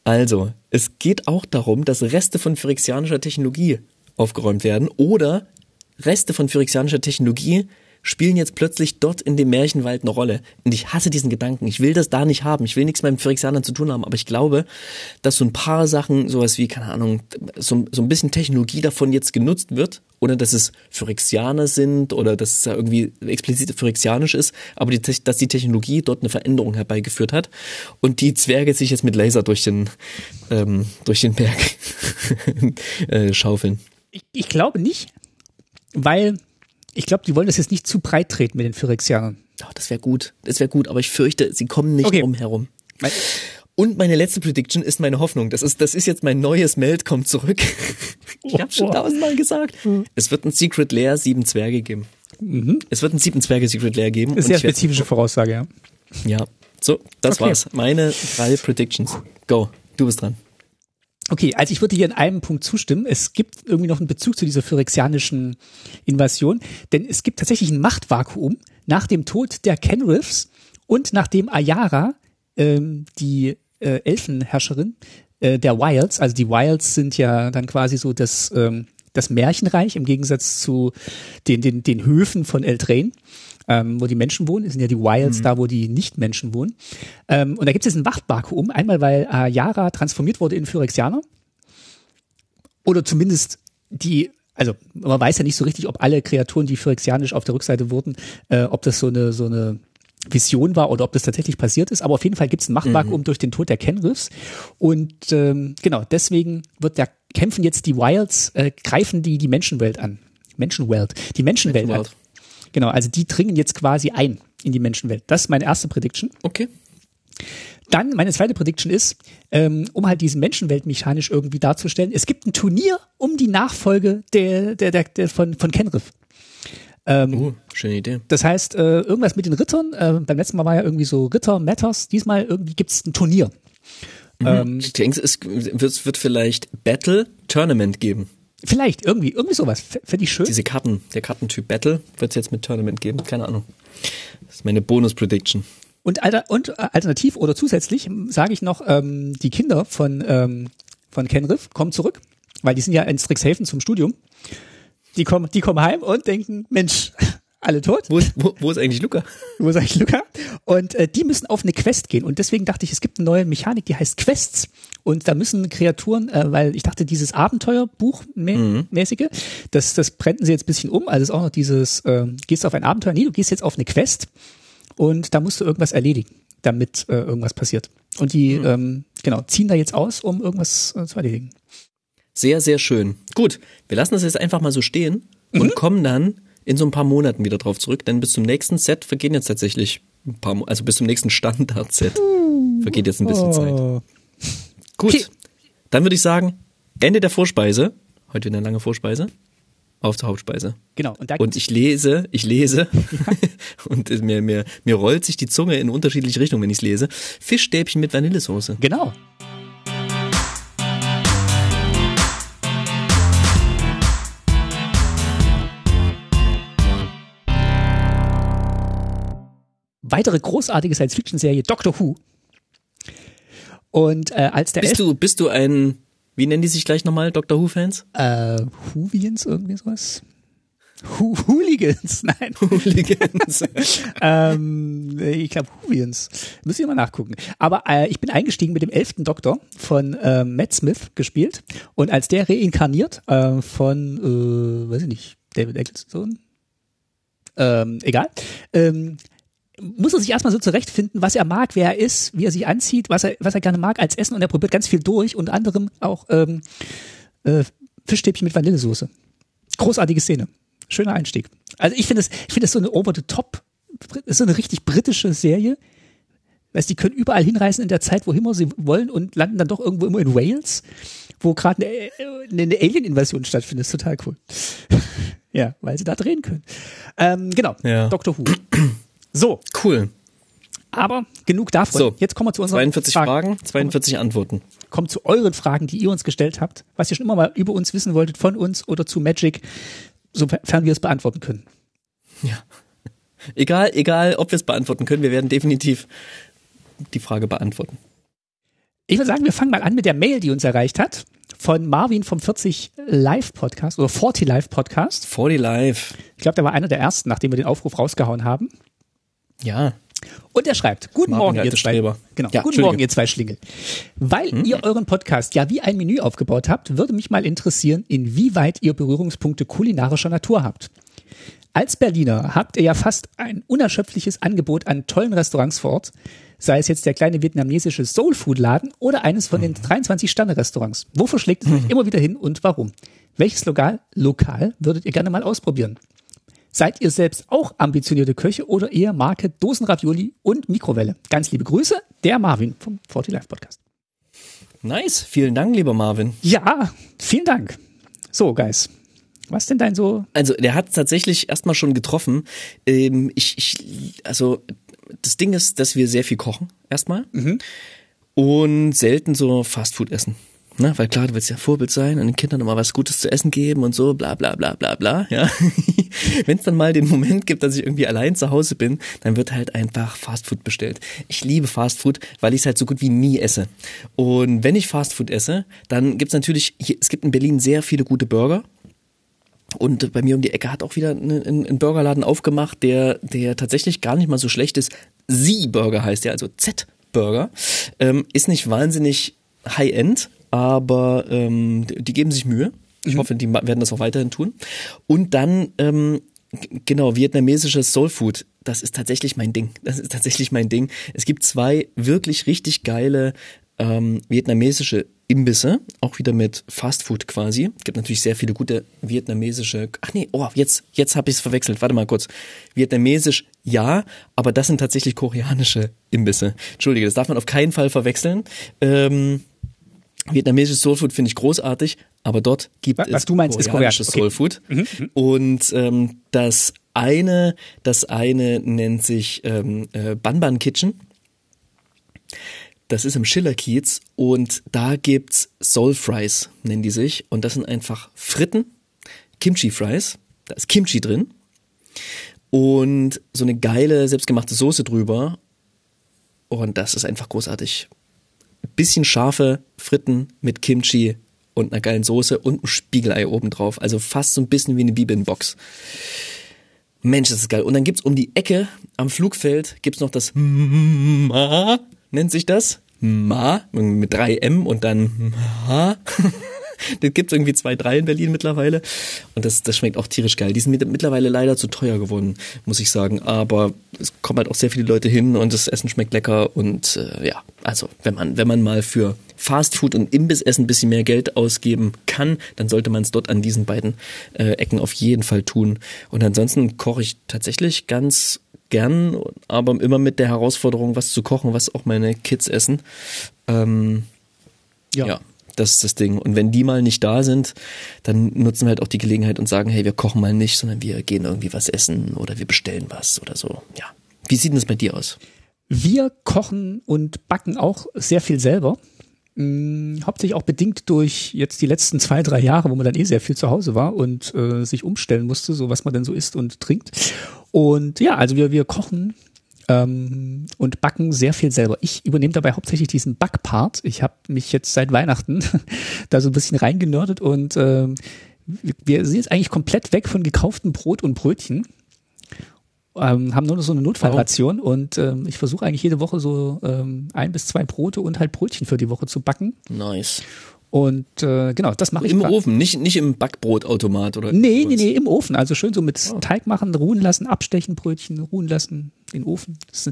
S1: also, es geht auch darum, dass Reste von phyrexianischer Technologie aufgeräumt werden oder Reste von phyrexianischer Technologie spielen jetzt plötzlich dort in dem Märchenwald eine Rolle. Und ich hasse diesen Gedanken. Ich will das da nicht haben. Ich will nichts mit Phyrexianern zu tun haben. Aber ich glaube, dass so ein paar Sachen, sowas wie, keine Ahnung, so, so ein bisschen Technologie davon jetzt genutzt wird, ohne dass es Phyrexianer sind oder dass es da irgendwie explizit phyrexianisch ist, aber die, dass die Technologie dort eine Veränderung herbeigeführt hat und die Zwerge sich jetzt mit Laser durch den, ähm, durch den Berg äh, schaufeln.
S2: Ich, ich glaube nicht, weil ich glaube, die wollen das jetzt nicht zu breit treten mit den Phyrexianern.
S1: Oh, das wäre gut, das wäre gut, aber ich fürchte, sie kommen nicht
S2: Okay.
S1: drum herum.
S2: Weil-
S1: Und meine letzte Prediction ist meine Hoffnung. Das ist, das ist jetzt mein neues Meld kommt zurück. Ich habe schon tausendmal gesagt. Es wird ein Secret Lair sieben Zwerge geben. Es wird ein sieben Zwerge Secret Lair geben.
S2: Das ist sehr spezifische Voraussage, ja.
S1: Ja. So, das
S2: Okay.
S1: war's. Meine drei Predictions. Go. Du bist dran.
S2: Okay, also ich würde hier in einem Punkt zustimmen. Es gibt irgendwie noch einen Bezug zu dieser phyrexianischen Invasion, denn es gibt tatsächlich ein Machtvakuum nach dem Tod der Kenriths und nachdem Ayara, ähm, die äh, Elfenherrscherin äh, der Wilds, also die Wilds sind ja dann quasi so das, ähm, das Märchenreich im Gegensatz zu den, den, den Höfen von Eldraine, ähm, wo die Menschen wohnen, Es sind ja die Wilds da, wo die Nicht-Menschen wohnen. Ähm, und da gibt es jetzt ein Machtvakuum, einmal weil Ayara transformiert wurde in Phyrexianer oder zumindest die, also man weiß ja nicht so richtig, ob alle Kreaturen, die phyrexianisch auf der Rückseite wurden, äh, ob das so eine, so eine Vision war oder ob das tatsächlich passiert ist. Aber auf jeden Fall gibt es ein Machtvakuum durch den Tod der Kenriths. Und ähm, genau, deswegen wird der kämpfen jetzt die Wilds, äh, greifen die die Menschenwelt an. Menschenwelt. Die Menschenwelt an. Genau, also die dringen jetzt quasi ein in die Menschenwelt. Das ist meine erste Prediction.
S1: Okay.
S2: Dann meine zweite Prediction ist, ähm, um halt diesen Menschenwelt mechanisch irgendwie darzustellen, es gibt ein Turnier um die Nachfolge der, der, der, der von, von Kenrith. Ähm,
S1: Uh, schöne Idee.
S2: Das heißt, äh, irgendwas mit den Rittern, äh, beim letzten Mal war ja irgendwie so Ritter, Matters, diesmal irgendwie gibt's ein Turnier. Ähm,
S1: Ich denke, es wird, es wird vielleicht Battle Tournament geben.
S2: Vielleicht, irgendwie, irgendwie sowas. F- Fände ich schön.
S1: Diese Karten, der Kartentyp Battle wird es jetzt mit Tournament geben. Keine Ahnung. Das ist meine Bonus-Prediction.
S2: Und, alter, und äh, alternativ oder zusätzlich sage ich noch, ähm, die Kinder von, ähm, von Kenriff kommen zurück, weil die sind ja in Strixhaven zum Studium. Die kommen, die kommen heim und denken, Mensch, alle tot.
S1: Wo ist, wo, wo ist eigentlich Luca?
S2: Wo sag ich Luca? Und äh, die müssen auf eine Quest gehen. Und deswegen dachte ich, es gibt eine neue Mechanik, die heißt Quests. Und da müssen Kreaturen, äh, weil ich dachte, dieses Abenteuerbuch mä mäßige, das, das brennten sie jetzt ein bisschen um. Also ist auch noch dieses, äh, gehst du auf ein Abenteuer? Nee, du gehst jetzt auf eine Quest und da musst du irgendwas erledigen, damit äh, irgendwas passiert. Und die, ähm, genau, ziehen da jetzt aus, um irgendwas äh, zu erledigen.
S1: Sehr, sehr schön. Gut, wir lassen das jetzt einfach mal so stehen und kommen dann in so ein paar Monaten wieder drauf zurück, denn bis zum nächsten Set vergehen jetzt tatsächlich ein paar, Mo also bis zum nächsten Standard-Set vergeht jetzt ein bisschen Zeit.
S2: Oh.
S1: Gut,
S2: Okay.
S1: dann würde ich sagen, Ende der Vorspeise, heute wieder eine lange Vorspeise, auf zur Hauptspeise.
S2: Genau. Und
S1: Und ich lese, ich lese und mir, mir, mir rollt sich die Zunge in unterschiedliche Richtungen, wenn ich es lese. Fischstäbchen mit Vanillesoße.
S2: Genau. Weitere großartige Science-Fiction-Serie Doctor Who. Und äh, als der
S1: Bist du, bist du ein, wie nennen die sich gleich nochmal, Doctor Who-Fans?
S2: äh, Whovians irgendwie sowas? Hu Hooligans, nein.
S1: Hooligans.
S2: ähm, ich glaube Hooligans. Müssen wir mal nachgucken. Aber äh, ich bin eingestiegen mit dem elften Doktor von äh, Matt Smith gespielt und als der reinkarniert äh, von, äh, weiß ich nicht, David Ecclestone, ähm, egal, ähm, muss er sich erstmal so zurechtfinden, was er mag, wer er ist, wie er sich anzieht, was er, was er gerne mag als Essen und er probiert ganz viel durch, unter anderem auch ähm, äh, Fischstäbchen mit Vanillesoße. Großartige Szene. Schöner Einstieg. Also ich finde es, ich finde es so eine over the top, ist so eine richtig britische Serie. Weißt, die können überall hinreisen in der Zeit, wohin immer sie wollen und landen dann doch irgendwo immer in Wales, wo gerade eine, eine Alien-Invasion stattfindet. Das ist total cool. ja, weil sie da drehen können. Ähm, genau,
S1: Ja.
S2: Doctor Who. So,
S1: Cool.
S2: aber genug davon.
S1: So,
S2: Jetzt kommen wir zu unseren
S1: 42 Fragen, 42 Antworten.
S2: Kommt zu euren Fragen, die ihr uns gestellt habt, was ihr schon immer mal über uns wissen wolltet, von uns oder zu Magic, sofern wir es beantworten können.
S1: Ja. Egal, egal, ob wir es beantworten können, wir werden definitiv die Frage beantworten.
S2: Ich würde sagen, wir fangen mal an mit der Mail, die uns erreicht hat. Von Marvin vom 40 Live Podcast oder 40 Live Podcast.
S1: 40 Live.
S2: Ich glaube, der war einer der ersten, nachdem wir den Aufruf rausgehauen haben.
S1: Ja.
S2: Und er schreibt, guten
S1: Marvin,
S2: Morgen, ihr zwei. Genau,
S1: Ja,
S2: guten. Morgen, ihr zwei Schlingel. Weil ihr euren Podcast ja wie ein Menü aufgebaut habt, würde mich mal interessieren, inwieweit ihr Berührungspunkte kulinarischer Natur habt. Als Berliner habt ihr ja fast ein unerschöpfliches Angebot an tollen Restaurants vor Ort, sei es jetzt der kleine vietnamesische Soul Food Laden oder eines von den 23 Sterne Restaurants. Wo verschlägt es euch immer wieder hin und warum? Welches Lokal, Lokal würdet ihr gerne mal ausprobieren? Seid ihr selbst auch ambitionierte Köche oder eher Marke Dosenravioli und Mikrowelle? Ganz liebe Grüße, der Marvin vom 40 Live Podcast.
S1: Nice. Vielen Dank, lieber Marvin.
S2: Ja, vielen Dank. So, Guys, was denn dein so?
S1: Also, der hat tatsächlich erstmal schon getroffen. Ähm, ich, ich, also, das Ding ist, dass wir sehr viel kochen, erstmal. Und selten so Fastfood essen. Ne? Weil klar, du willst ja Vorbild sein und den Kindern immer was Gutes zu essen geben und so, bla bla bla bla bla. Ja. Wenn es dann mal den Moment gibt, dass ich irgendwie allein zu Hause bin, dann wird halt einfach Fastfood bestellt. Ich liebe Fastfood, weil ich es halt so gut wie nie esse. Und wenn ich Fastfood esse, dann gibt's natürlich, hier, es gibt in Berlin sehr viele gute Burger. Und bei mir um die Ecke hat auch wieder ein, Burgerladen aufgemacht, der, der tatsächlich gar nicht mal so schlecht ist. Sie-Burger heißt der, also Z-Burger. Ähm, ist nicht wahnsinnig High-End, aber ähm, die geben sich Mühe. Ich hoffe, die werden das auch weiterhin tun. Und dann, ähm, genau, vietnamesisches Soul Food. Das ist tatsächlich mein Ding. Das ist tatsächlich mein Ding. Es gibt zwei wirklich richtig geile ähm, vietnamesische Imbisse, auch wieder mit Fast Food quasi. Gibt natürlich sehr viele gute vietnamesische. Ach nee, oh, jetzt jetzt habe ich es verwechselt. Warte mal kurz. Vietnamesisch ja, aber das sind tatsächlich koreanische Imbisse. Entschuldige, das darf man auf keinen Fall verwechseln. Ähm, Vietnamesisches Soulfood finde ich großartig, aber dort gibt
S2: Was-
S1: es
S2: was du meinst, ist
S1: koreanisches
S2: koreanisch. Okay.
S1: Soulfood. Und ähm, das eine, das eine nennt sich ähm, äh, Banban Kitchen. Das ist im Schillerkiez und da gibt's Soul Fries, nennen die sich. Und das sind einfach Fritten, Kimchi Fries. Da ist Kimchi drin. Und so eine geile, selbstgemachte Soße drüber. Und das ist einfach großartig. Bisschen scharfe Fritten mit Kimchi und einer geilen Soße und einem Spiegelei obendrauf. Also fast so ein bisschen wie eine Bibelbox. Mensch, das ist geil. Und dann gibt's um die Ecke am Flugfeld gibt's noch das Ma, nennt sich das. Ma, mit drei M und dann Ma. Das gibt's irgendwie zwei, drei in Berlin mittlerweile. Und das, das schmeckt auch tierisch geil. Die sind mit- mittlerweile leider zu teuer geworden, muss ich sagen. Aber es kommen halt auch sehr viele Leute hin und das Essen schmeckt lecker. Und äh, ja, also wenn man, wenn man mal für Fastfood und Imbissessen ein bisschen mehr Geld ausgeben kann, dann sollte man es dort an diesen beiden äh, Ecken auf jeden Fall tun. Und ansonsten koche ich tatsächlich ganz gern, aber immer mit der Herausforderung, was zu kochen, was auch meine Kids essen. Ähm, ja. Das ist das Ding. Und wenn die mal nicht da sind, dann nutzen wir halt auch die Gelegenheit und sagen, hey, wir kochen mal nicht, sondern wir gehen irgendwie was essen oder wir bestellen was oder so. Ja. Wie sieht denn das bei dir aus?
S2: Wir kochen und backen auch sehr viel selber. Hm, hauptsächlich auch bedingt durch jetzt die letzten zwei, drei Jahre, wo man dann eh sehr viel zu Hause war und äh, sich umstellen musste, so was man denn so isst und trinkt. Und ja, also wir, wir kochen ähm, und backen sehr viel selber. Ich übernehme dabei hauptsächlich diesen Backpart. Ich habe mich jetzt seit Weihnachten da so ein bisschen reingenördet und ähm, wir sind jetzt eigentlich komplett weg von gekauftem Brot und Brötchen. Ähm, haben nur noch so eine Notfallration wow. und ähm, ich versuche eigentlich jede Woche so ähm, ein bis zwei Brote und halt Brötchen für die Woche zu backen.
S1: Nice.
S2: Und äh, genau, das mache ich.
S1: Im. Ofen, nicht, nicht im Backbrotautomat oder?
S2: Nee, nee, nee, im Ofen. Also schön so mit oh. Teig machen, ruhen lassen, abstechen, Brötchen ruhen lassen, in den Ofen. Das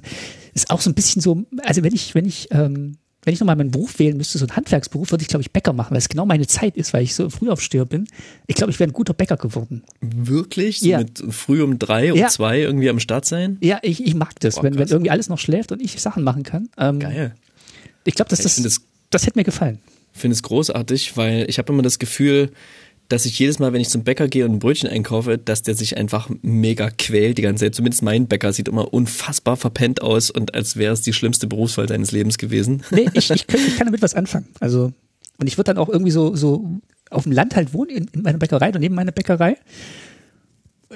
S2: ist auch so ein bisschen so, also wenn ich, wenn ich ähm, wenn ich nochmal meinen Beruf wählen müsste, so einen Handwerksberuf, würde ich, glaube ich, Bäcker machen, weil es genau meine Zeit ist, weil ich so früh aufsteher bin. Ich glaube, ich wäre ein guter Bäcker geworden.
S1: Wirklich? So ja. mit früh um drei, um ja. zwei irgendwie am Start sein?
S2: Ja, ich, ich mag das, Boah, wenn, wenn irgendwie alles noch schläft und ich Sachen machen kann. Ähm,
S1: Geil.
S2: Ich glaube, das, das, das, das hätte mir gefallen.
S1: Ich finde es großartig, weil ich habe immer das Gefühl, dass ich jedes Mal, wenn ich zum Bäcker gehe und ein Brötchen einkaufe, dass der sich einfach mega quält die ganze Zeit. Zumindest mein Bäcker sieht immer unfassbar verpennt aus und als wäre es die schlimmste Berufswahl deines Lebens gewesen.
S2: Nee, ich, ich, kann, ich kann damit was anfangen. Also, und ich würde dann auch irgendwie so, so auf dem Land halt wohnen, in, in meiner Bäckerei oder neben meiner Bäckerei.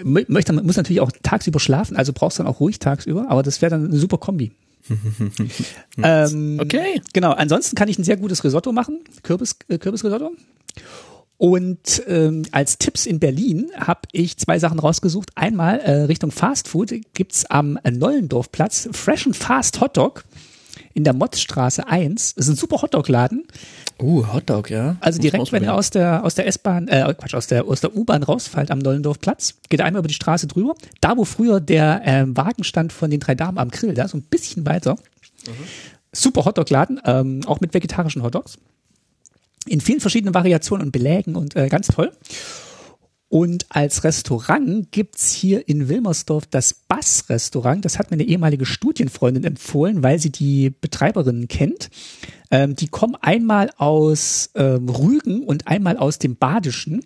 S2: Möchte, muss natürlich auch tagsüber schlafen, also brauchst dann auch ruhig tagsüber, aber das wäre dann eine super Kombi. ähm, okay. Genau, ansonsten kann ich ein sehr gutes Risotto machen, Kürbis, äh, Kürbisrisotto. Und ähm, als Tipps in Berlin habe ich zwei Sachen rausgesucht. Einmal äh, Richtung Fast Food gibt's am Nollendorfplatz Fresh and Fast Hotdog in der Motzstraße 1. Das ist ein super Hotdog-Laden.
S1: Uh, Hotdog, ja.
S2: Also direkt, wenn ihr aus der, aus der S-Bahn, äh, Quatsch, aus der, aus der U-Bahn rausfallt am Nollendorfplatz, geht einmal über die Straße drüber. Da, wo früher der ähm, Wagen stand von den drei Damen am Grill, da so ein bisschen weiter. Mhm. Super Hotdog-Laden, ähm, auch mit vegetarischen Hotdogs in vielen verschiedenen Variationen und Belägen und äh, ganz toll. Und als Restaurant gibt's hier in Wilmersdorf das Bass-Restaurant. Das hat mir eine ehemalige Studienfreundin empfohlen, weil sie die Betreiberin kennt. Ähm, die kommen einmal aus ähm, Rügen und einmal aus dem Badischen.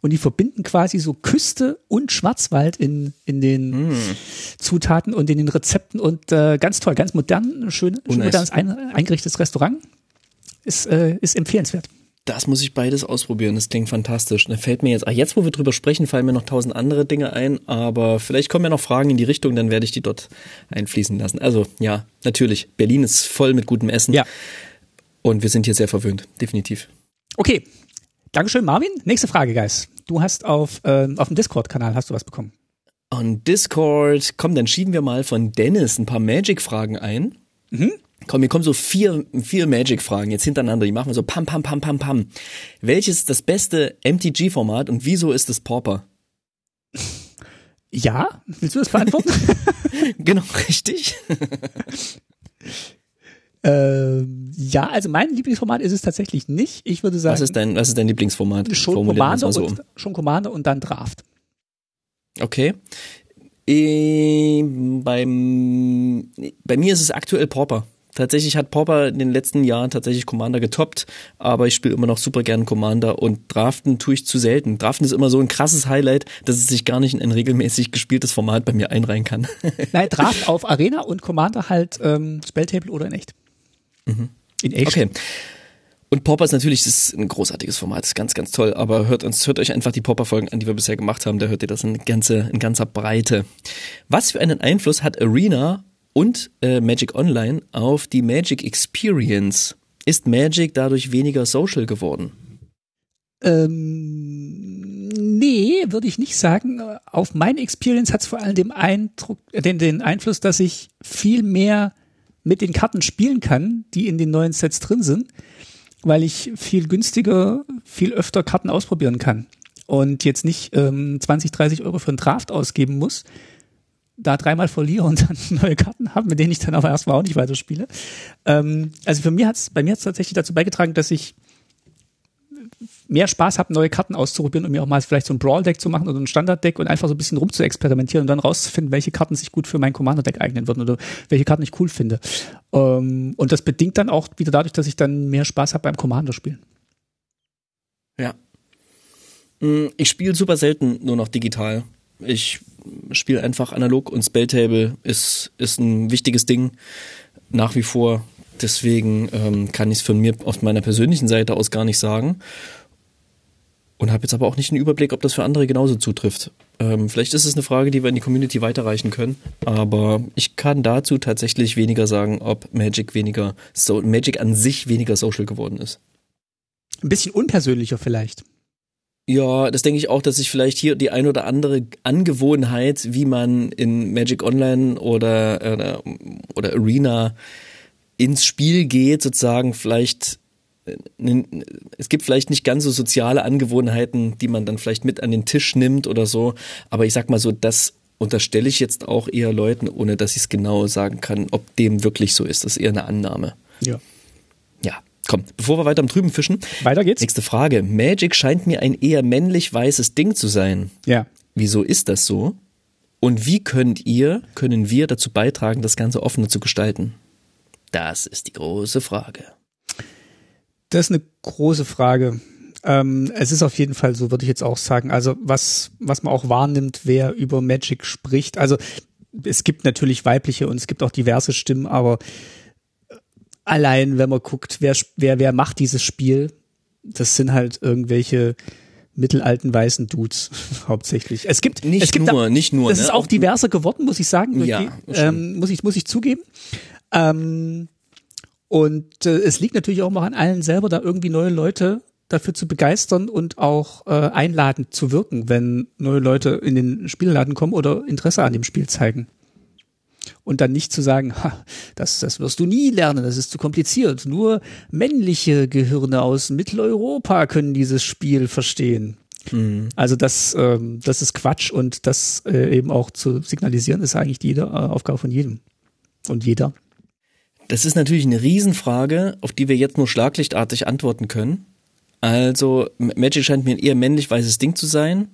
S2: Und die verbinden quasi so Küste und Schwarzwald in, in den mm. Zutaten und in den Rezepten. Und äh, ganz toll, ganz modern, schön, schön modernes ein, eingerichtetes Restaurant ist, äh, ist empfehlenswert.
S1: Das muss ich beides ausprobieren. Das klingt fantastisch. Da fällt mir jetzt, ach, jetzt wo wir drüber sprechen, fallen mir noch tausend andere Dinge ein, aber vielleicht kommen ja noch Fragen in die Richtung, dann werde ich die dort einfließen lassen. Also, ja, natürlich. Berlin ist voll mit gutem Essen.
S2: Ja.
S1: Und wir sind hier sehr verwöhnt. Definitiv.
S2: Okay. Dankeschön, Marvin. Nächste Frage, Guys. Du hast auf, äh, auf dem Discord-Kanal hast du was bekommen.
S1: On Discord. Komm, dann schieben wir mal von Dennis ein paar Magic-Fragen ein. Mhm. Komm, hier kommen so vier, vier Magic-Fragen jetzt hintereinander. Die machen wir so pam, pam, pam, pam, pam. Welches ist das beste MTG-Format und wieso ist es Pauper?
S2: Ja, willst du das beantworten?
S1: genau, richtig.
S2: ähm, ja, also mein Lieblingsformat ist es tatsächlich nicht. Ich würde sagen.
S1: Was ist dein, was ist dein Lieblingsformat?
S2: Schon Commander, so. und, schon Commander und dann Draft.
S1: Okay. E, beim, bei mir ist es aktuell Pauper. Tatsächlich hat Popper in den letzten Jahren tatsächlich Commander getoppt, aber ich spiele immer noch super gern Commander und Draften tue ich zu selten. Draften ist immer so ein krasses Highlight, dass es sich gar nicht in ein regelmäßig gespieltes Format bei mir einreihen kann.
S2: Nein, Draft auf Arena und Commander halt ähm, Spelltable oder in echt.
S1: Mhm. In echt. Okay. Und Popper ist natürlich das ist ein großartiges Format, ist ganz, ganz toll. Aber hört uns, hört euch einfach die Popper-Folgen an, die wir bisher gemacht haben. Da hört ihr das in, ganze, in ganzer Breite. Was für einen Einfluss hat Arena und äh, Magic Online auf die Magic Experience. Ist Magic dadurch weniger social geworden?
S2: Ähm, nee, würde ich nicht sagen. Auf meine Experience hat es vor allem den, Eindruck, äh, den, den Einfluss, dass ich viel mehr mit den Karten spielen kann, die in den neuen Sets drin sind, weil ich viel günstiger, viel öfter Karten ausprobieren kann und jetzt nicht ähm, 20, 30 Euro für einen Draft ausgeben muss, da dreimal verliere und dann neue Karten habe, mit denen ich dann aber erstmal auch nicht weiterspiele. Ähm, also für mich hat's, bei mir hat es tatsächlich dazu beigetragen, dass ich mehr Spaß habe, neue Karten auszuprobieren und mir auch mal vielleicht so ein Brawl-Deck zu machen oder ein Standard-Deck und einfach so ein bisschen rumzuexperimentieren und dann rauszufinden, welche Karten sich gut für mein Commander-Deck eignen würden oder welche Karten ich cool finde. Ähm, und das bedingt dann auch wieder dadurch, dass ich dann mehr Spaß habe beim Commander-Spielen.
S1: Ja. Mm, ich spiele super selten nur noch digital. Ich spiele einfach analog und Spelltable ist, ist ein wichtiges Ding nach wie vor. Deswegen ähm, kann ich es von mir auf meiner persönlichen Seite aus gar nicht sagen. Und habe jetzt aber auch nicht einen Überblick, ob das für andere genauso zutrifft. Ähm, vielleicht ist es eine Frage, die wir in die Community weiterreichen können. Aber ich kann dazu tatsächlich weniger sagen, ob Magic weniger, so, Magic an sich weniger social geworden ist.
S2: Ein bisschen unpersönlicher vielleicht.
S1: Ja, das denke ich auch, dass sich vielleicht hier die ein oder andere Angewohnheit, wie man in Magic Online oder, oder, oder Arena ins Spiel geht, sozusagen vielleicht äh, es gibt vielleicht nicht ganz so soziale Angewohnheiten, die man dann vielleicht mit an den Tisch nimmt oder so, aber ich sag mal so, das unterstelle ich jetzt auch eher Leuten, ohne dass ich es genau sagen kann, ob dem wirklich so ist. Das ist eher eine Annahme. Ja. Komm, bevor wir weiter am Trüben fischen.
S2: Weiter geht's.
S1: Nächste Frage. Magic scheint mir ein eher männlich weißes Ding zu sein.
S2: Ja.
S1: Wieso ist das so? Und wie könnt ihr, können wir dazu beitragen, das Ganze offener zu gestalten? Das ist die große Frage.
S2: Das ist eine große Frage. Ähm, es ist auf jeden Fall so, würde ich jetzt auch sagen. Also was, was man auch wahrnimmt, wer über Magic spricht. Also es gibt natürlich weibliche und es gibt auch diverse Stimmen, aber allein, wenn man guckt, wer, wer, wer macht dieses Spiel, das sind halt irgendwelche mittelalten weißen Dudes hauptsächlich. Es gibt
S1: nicht
S2: es gibt
S1: nur,
S2: da,
S1: nicht nur.
S2: Das
S1: ne?
S2: ist auch diverser geworden, muss ich sagen.
S1: Ja,
S2: Okay, ähm, muss ich muss ich zugeben. Ähm, und äh, es liegt natürlich auch mal an allen selber, da irgendwie neue Leute dafür zu begeistern und auch äh, einladend zu wirken, wenn neue Leute in den Spielladen kommen oder Interesse an dem Spiel zeigen und dann nicht zu sagen, ha, das, das wirst du nie lernen, das ist zu kompliziert. Nur männliche Gehirne aus Mitteleuropa können dieses Spiel verstehen.
S1: Mhm.
S2: Also das, ähm, das ist Quatsch und das äh, eben auch zu signalisieren, ist eigentlich die äh, Aufgabe von jedem und jeder.
S1: Das ist natürlich eine Riesenfrage, auf die wir jetzt nur schlaglichtartig antworten können. Also Magic scheint mir ein eher männlich-weißes Ding zu sein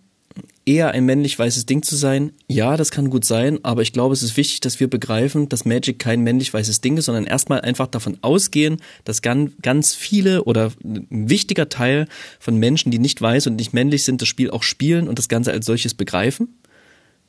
S1: eher ein männlich-weißes Ding zu sein. Ja, das kann gut sein, aber ich glaube, es ist wichtig, dass wir begreifen, dass Magic kein männlich-weißes Ding ist, sondern erstmal einfach davon ausgehen, dass ganz, ganz viele oder ein wichtiger Teil von Menschen, die nicht weiß und nicht männlich sind, das Spiel auch spielen und das Ganze als solches begreifen.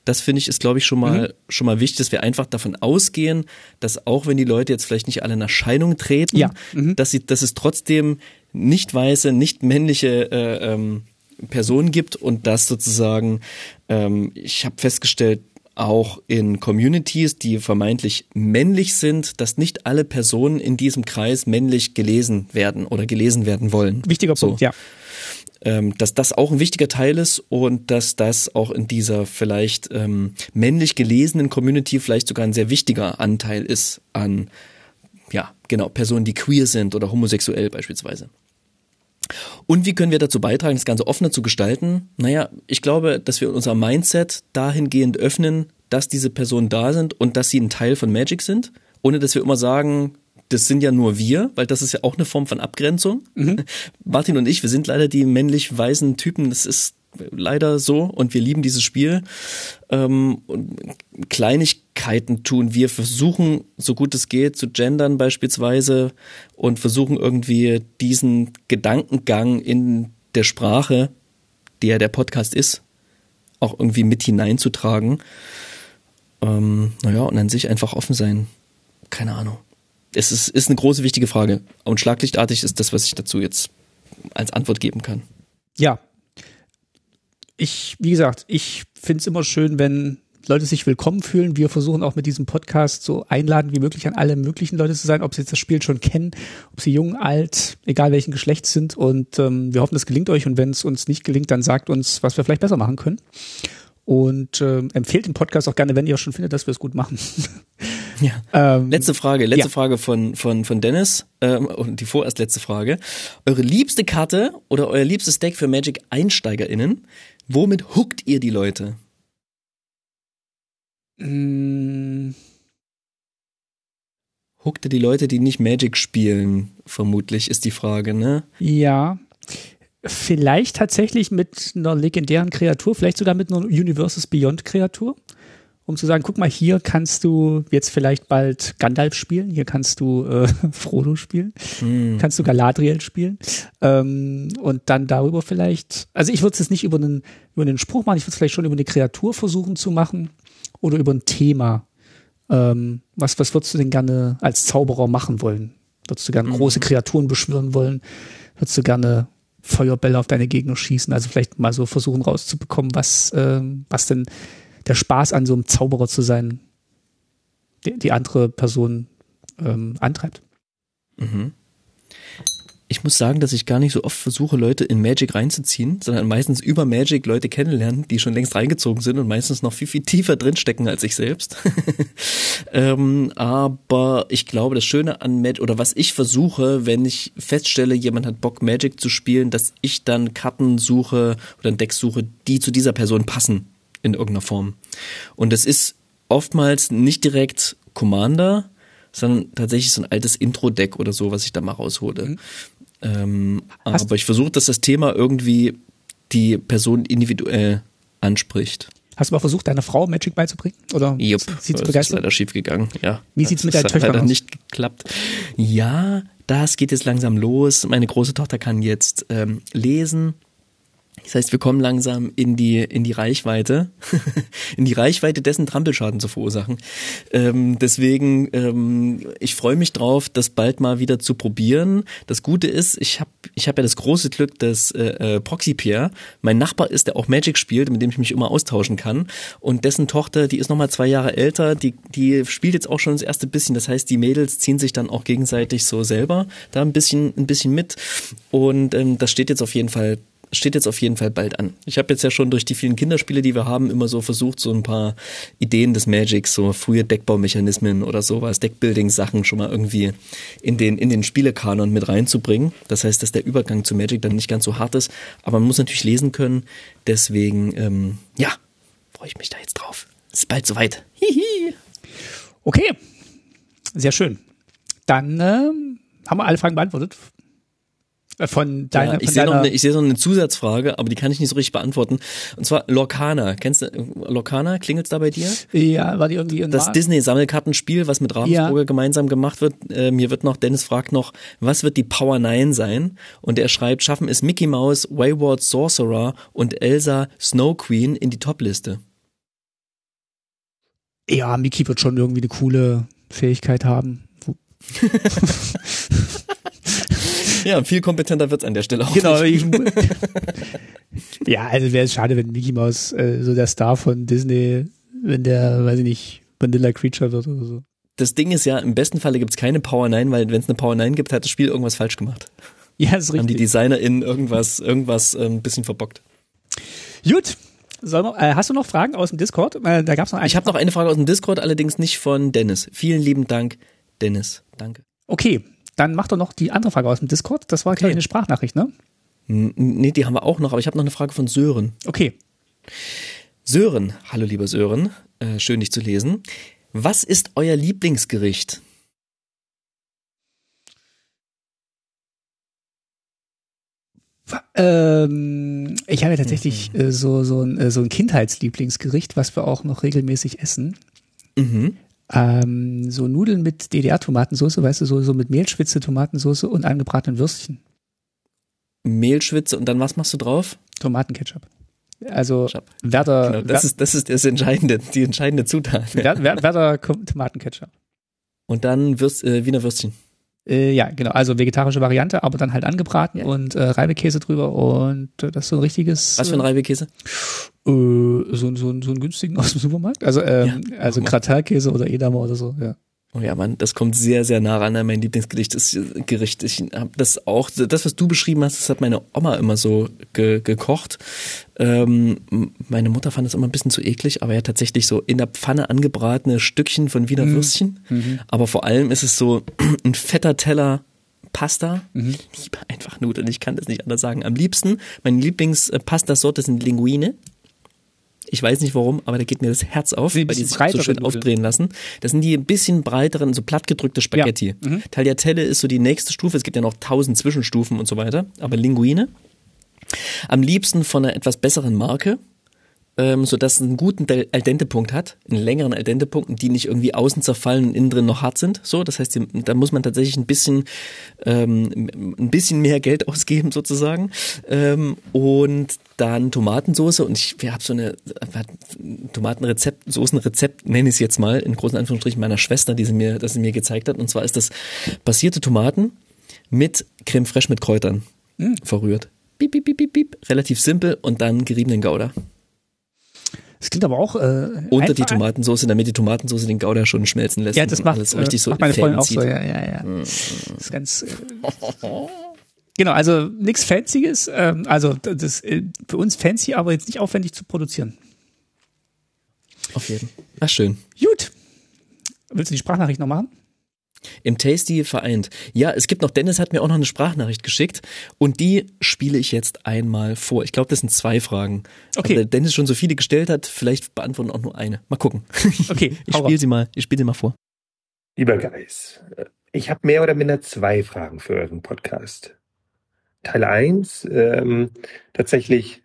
S1: Das finde ich ist, glaube ich, schon mal, mhm. schon mal wichtig, dass wir einfach davon ausgehen, dass auch wenn die Leute jetzt vielleicht nicht alle in Erscheinung treten,
S2: ja. mhm.
S1: dass sie, dass es trotzdem nicht weiße, nicht männliche äh, ähm, Personen gibt und das sozusagen, ähm, ich habe festgestellt, auch in Communities, die vermeintlich männlich sind, dass nicht alle Personen in diesem Kreis männlich gelesen werden oder gelesen werden wollen.
S2: Wichtiger
S1: so.
S2: Punkt, ja.
S1: Ähm, dass das auch ein wichtiger Teil ist und dass das auch in dieser vielleicht ähm, männlich gelesenen Community vielleicht sogar ein sehr wichtiger Anteil ist an, ja, genau, Personen, die queer sind oder homosexuell beispielsweise. Und wie können wir dazu beitragen, das Ganze offener zu gestalten? Naja, ich glaube, dass wir unser Mindset dahingehend öffnen, dass diese Personen da sind und dass sie ein Teil von Magic sind, ohne dass wir immer sagen, das sind ja nur wir, weil das ist ja auch eine Form von Abgrenzung. Mhm. Martin und ich, wir sind leider die männlich weißen Typen. Das ist leider so und wir lieben dieses Spiel. Ähm, Kleinigkeiten tun wir, versuchen so gut es geht zu gendern beispielsweise und versuchen irgendwie diesen Gedankengang in der Sprache, der der Podcast ist, auch irgendwie mit hineinzutragen. Ähm, naja, und an sich einfach offen sein. Keine Ahnung. Es ist, ist eine große, wichtige Frage. Und schlaglichtartig ist das, was ich dazu jetzt als Antwort geben kann.
S2: Ja, ich, wie gesagt, ich finde es immer schön, wenn Leute sich willkommen fühlen. Wir versuchen auch mit diesem Podcast so einladen wie möglich an alle möglichen Leute zu sein, ob sie jetzt das Spiel schon kennen, ob sie jung, alt, egal welchen Geschlechts sind. Und ähm, wir hoffen, es gelingt euch. Und wenn es uns nicht gelingt, dann sagt uns, was wir vielleicht besser machen können. Und äh, empfehlt den Podcast auch gerne, wenn ihr schon findet, dass wir es gut machen.
S1: Ja. Ähm, letzte Frage, letzte ja. Frage von, von, von Dennis ähm, und die vorerst letzte Frage. Eure liebste Karte oder euer liebstes Deck für Magic EinsteigerInnen Womit huckt ihr die Leute?
S2: Mm.
S1: Huckt ihr die Leute, die nicht Magic spielen, vermutlich, ist die Frage, ne?
S2: Ja. Vielleicht tatsächlich mit einer legendären Kreatur, vielleicht sogar mit einer Universes Beyond Kreatur um zu sagen, guck mal, hier kannst du jetzt vielleicht bald Gandalf spielen, hier kannst du äh, Frodo spielen, mm. kannst du Galadriel spielen ähm, und dann darüber vielleicht, also ich würde es jetzt nicht über einen, über einen Spruch machen, ich würde es vielleicht schon über eine Kreatur versuchen zu machen oder über ein Thema. Ähm, was, was würdest du denn gerne als Zauberer machen wollen? Würdest du gerne mm. große Kreaturen beschwören wollen? Würdest du gerne Feuerbälle auf deine Gegner schießen? Also vielleicht mal so versuchen rauszubekommen, was, äh, was denn der Spaß an so einem Zauberer zu sein, die, die andere Person ähm, antreibt.
S1: Mhm. ich muss sagen, dass ich gar nicht so oft versuche, Leute in Magic reinzuziehen, sondern meistens über Magic Leute kennenlernen, die schon längst reingezogen sind und meistens noch viel, viel tiefer drinstecken als ich selbst. ähm, aber ich glaube, das Schöne an Magic, oder was ich versuche, wenn ich feststelle, jemand hat Bock, Magic zu spielen, dass ich dann Karten suche oder ein Deck suche, die zu dieser Person passen in irgendeiner Form. Und es ist oftmals nicht direkt Commander, sondern tatsächlich so ein altes Intro-Deck oder so, was ich da mal raushole. Mhm. Ähm, aber ich versuche, dass das Thema irgendwie die Person individuell anspricht.
S2: Hast du mal versucht, deiner Frau Magic beizubringen? Oder
S1: Jupp, sieht's das ist leider schief gegangen, ja.
S2: Wie sieht's mit deinen Töchtern
S1: leider aus? nicht geklappt. Ja, das geht jetzt langsam los. Meine große Tochter kann jetzt ähm, lesen das heißt, wir kommen langsam in die, in die Reichweite, in die Reichweite dessen Trampelschaden zu verursachen. Ähm, deswegen, ähm, ich freue mich drauf, das bald mal wieder zu probieren. Das Gute ist, ich habe ich hab ja das große Glück, dass äh, äh, Proxy Pierre mein Nachbar ist, der auch Magic spielt, mit dem ich mich immer austauschen kann. Und dessen Tochter, die ist nochmal zwei Jahre älter, die, die spielt jetzt auch schon das erste bisschen. Das heißt, die Mädels ziehen sich dann auch gegenseitig so selber da ein bisschen, ein bisschen mit. Und ähm, das steht jetzt auf jeden Fall steht jetzt auf jeden Fall bald an. Ich habe jetzt ja schon durch die vielen Kinderspiele, die wir haben, immer so versucht, so ein paar Ideen des Magics, so frühe Deckbaumechanismen oder sowas, Deckbuilding-Sachen schon mal irgendwie in den, in den Spielekanon mit reinzubringen. Das heißt, dass der Übergang zu Magic dann nicht ganz so hart ist, aber man muss natürlich lesen können. Deswegen, ähm, ja, freue ich mich da jetzt drauf. Ist bald soweit. Hihi.
S2: Okay, sehr schön. Dann äh, haben wir alle Fragen beantwortet. Von deiner,
S1: ja, ich sehe noch, eine, ich sehe noch eine Zusatzfrage, aber die kann ich nicht so richtig beantworten. Und zwar Lorcana. Kennst du Lorcana? Klingelt's da bei dir?
S2: Ja, war die irgendwie in
S1: Das Disney-Sammelkartenspiel, was mit Ravensburger ja. gemeinsam gemacht wird. Äh, mir wird noch, Dennis fragt noch, was wird die Power 9 sein? Und er schreibt, schaffen es Mickey Mouse, Wayward Sorcerer und Elsa Snow Queen in die Top-Liste.
S2: Ja, Mickey wird schon irgendwie eine coole Fähigkeit haben.
S1: Ja, viel kompetenter wird's an der Stelle auch.
S2: Genau. Ich, ja, also wäre es schade, wenn Mickey Mouse äh, so der Star von Disney, wenn der, weiß ich nicht, Vanilla Creature wird oder so.
S1: Das Ding ist ja, im besten Falle gibt's keine Power 9, weil wenn es eine Power 9 gibt, hat das Spiel irgendwas falsch gemacht.
S2: Ja, ist richtig.
S1: Haben die DesignerInnen irgendwas, irgendwas ein bisschen verbockt.
S2: Gut, wir, äh, hast du noch Fragen aus dem Discord? Äh, da gab's noch
S1: eine ich habe noch eine Frage aus dem Discord, allerdings nicht von Dennis. Vielen lieben Dank, Dennis. Danke.
S2: Okay, dann mach doch noch die andere Frage aus dem Discord. Das war, okay. eine Sprachnachricht, ne?
S1: Nee, die haben wir auch noch, aber ich habe noch eine Frage von Sören.
S2: Okay.
S1: Sören, hallo lieber Sören, äh, schön dich zu lesen. Was ist euer Lieblingsgericht?
S2: Ähm, ich habe ja tatsächlich mhm. äh, so, so, ein, äh, so ein Kindheitslieblingsgericht, was wir auch noch regelmäßig essen. Mhm ähm, so Nudeln mit DDR-Tomatensauce, weißt du, so, so mit Mehlschwitze, Tomatensauce und angebratenen Würstchen.
S1: Mehlschwitze und dann was machst du drauf?
S2: Tomatenketchup. Also Werder.
S1: Genau, das, ist, das ist das entscheidende, die entscheidende Zutat.
S2: Werder Tomatenketchup.
S1: Und dann Würst, äh, Wiener Würstchen.
S2: Äh, ja, genau. Also vegetarische Variante, aber dann halt angebraten ja. und äh, Reibekäse drüber und äh, das ist so ein richtiges.
S1: Was für ein Reibekäse?
S2: Äh, so, so, so einen günstigen aus dem Supermarkt. Also, ähm, ja, also Gratinkäse oder Edamer oder so, ja.
S1: Oh ja, Mann, das kommt sehr, sehr nah ran an mein Lieblingsgericht. Das Gericht. Ich habe das auch, das, was du beschrieben hast, das hat meine Oma immer so ge gekocht. Ähm, meine Mutter fand das immer ein bisschen zu eklig, aber ja tatsächlich so in der Pfanne angebratene Stückchen von Wiener mhm. Würstchen. Mhm. Aber vor allem ist es so ein fetter Teller Pasta. Mhm. Ich liebe einfach Nudeln, ich kann das nicht anders sagen. Am liebsten, meine Lieblingspasta-Sorte sind Linguine. Ich weiß nicht warum, aber da geht mir das Herz auf, weil die sich so schön aufdrehen lassen. Das sind die ein bisschen breiteren, so plattgedrückte Spaghetti. Ja. Mhm. Tagliatelle ist so die nächste Stufe. Es gibt ja noch tausend Zwischenstufen und so weiter. Aber Linguine. Am liebsten von einer etwas besseren Marke ähm, so dass es einen guten Al dente Punkt hat, einen längeren Al dente Punkt, die nicht irgendwie außen zerfallen und innen drin noch hart sind. So, das heißt, da muss man tatsächlich ein bisschen ähm, ein bisschen mehr Geld ausgeben sozusagen ähm, und dann Tomatensoße und ich habe so eine Tomatenrezept, Soßenrezept nenne ich es jetzt mal in großen Anführungsstrichen meiner Schwester, die sie mir, das sie mir gezeigt hat und zwar ist das passierte Tomaten mit Creme fraiche mit Kräutern mm. verrührt. Piep, piep, piep, piep, piep. Relativ simpel und dann geriebenen Gouda.
S2: Das klingt aber auch äh,
S1: unter die Tomatensauce, damit die Tomatensauce den Gouda schon schmelzen lässt.
S2: Ja, das macht, alles richtig so macht meine Freundin auch so. Ja, ja, ja. Mm. Das ist ganz. Äh, Genau, also nichts Fancyes. Ähm, also das äh, für uns fancy, aber jetzt nicht aufwendig zu produzieren.
S1: Auf jeden Fall. Ach, schön.
S2: Gut. Willst du die Sprachnachricht noch machen?
S1: Im Tasty vereint. Ja, es gibt noch, Dennis hat mir auch noch eine Sprachnachricht geschickt und die spiele ich jetzt einmal vor. Ich glaube, das sind zwei Fragen.
S2: Okay.
S1: Aber Dennis schon so viele gestellt hat, vielleicht beantworten auch nur eine. Mal gucken.
S2: Okay,
S1: Ich spiele sie mal, ich spiele sie mal vor.
S3: Lieber Geis, ich habe mehr oder minder zwei Fragen für euren Podcast. Teil eins: ähm, tatsächlich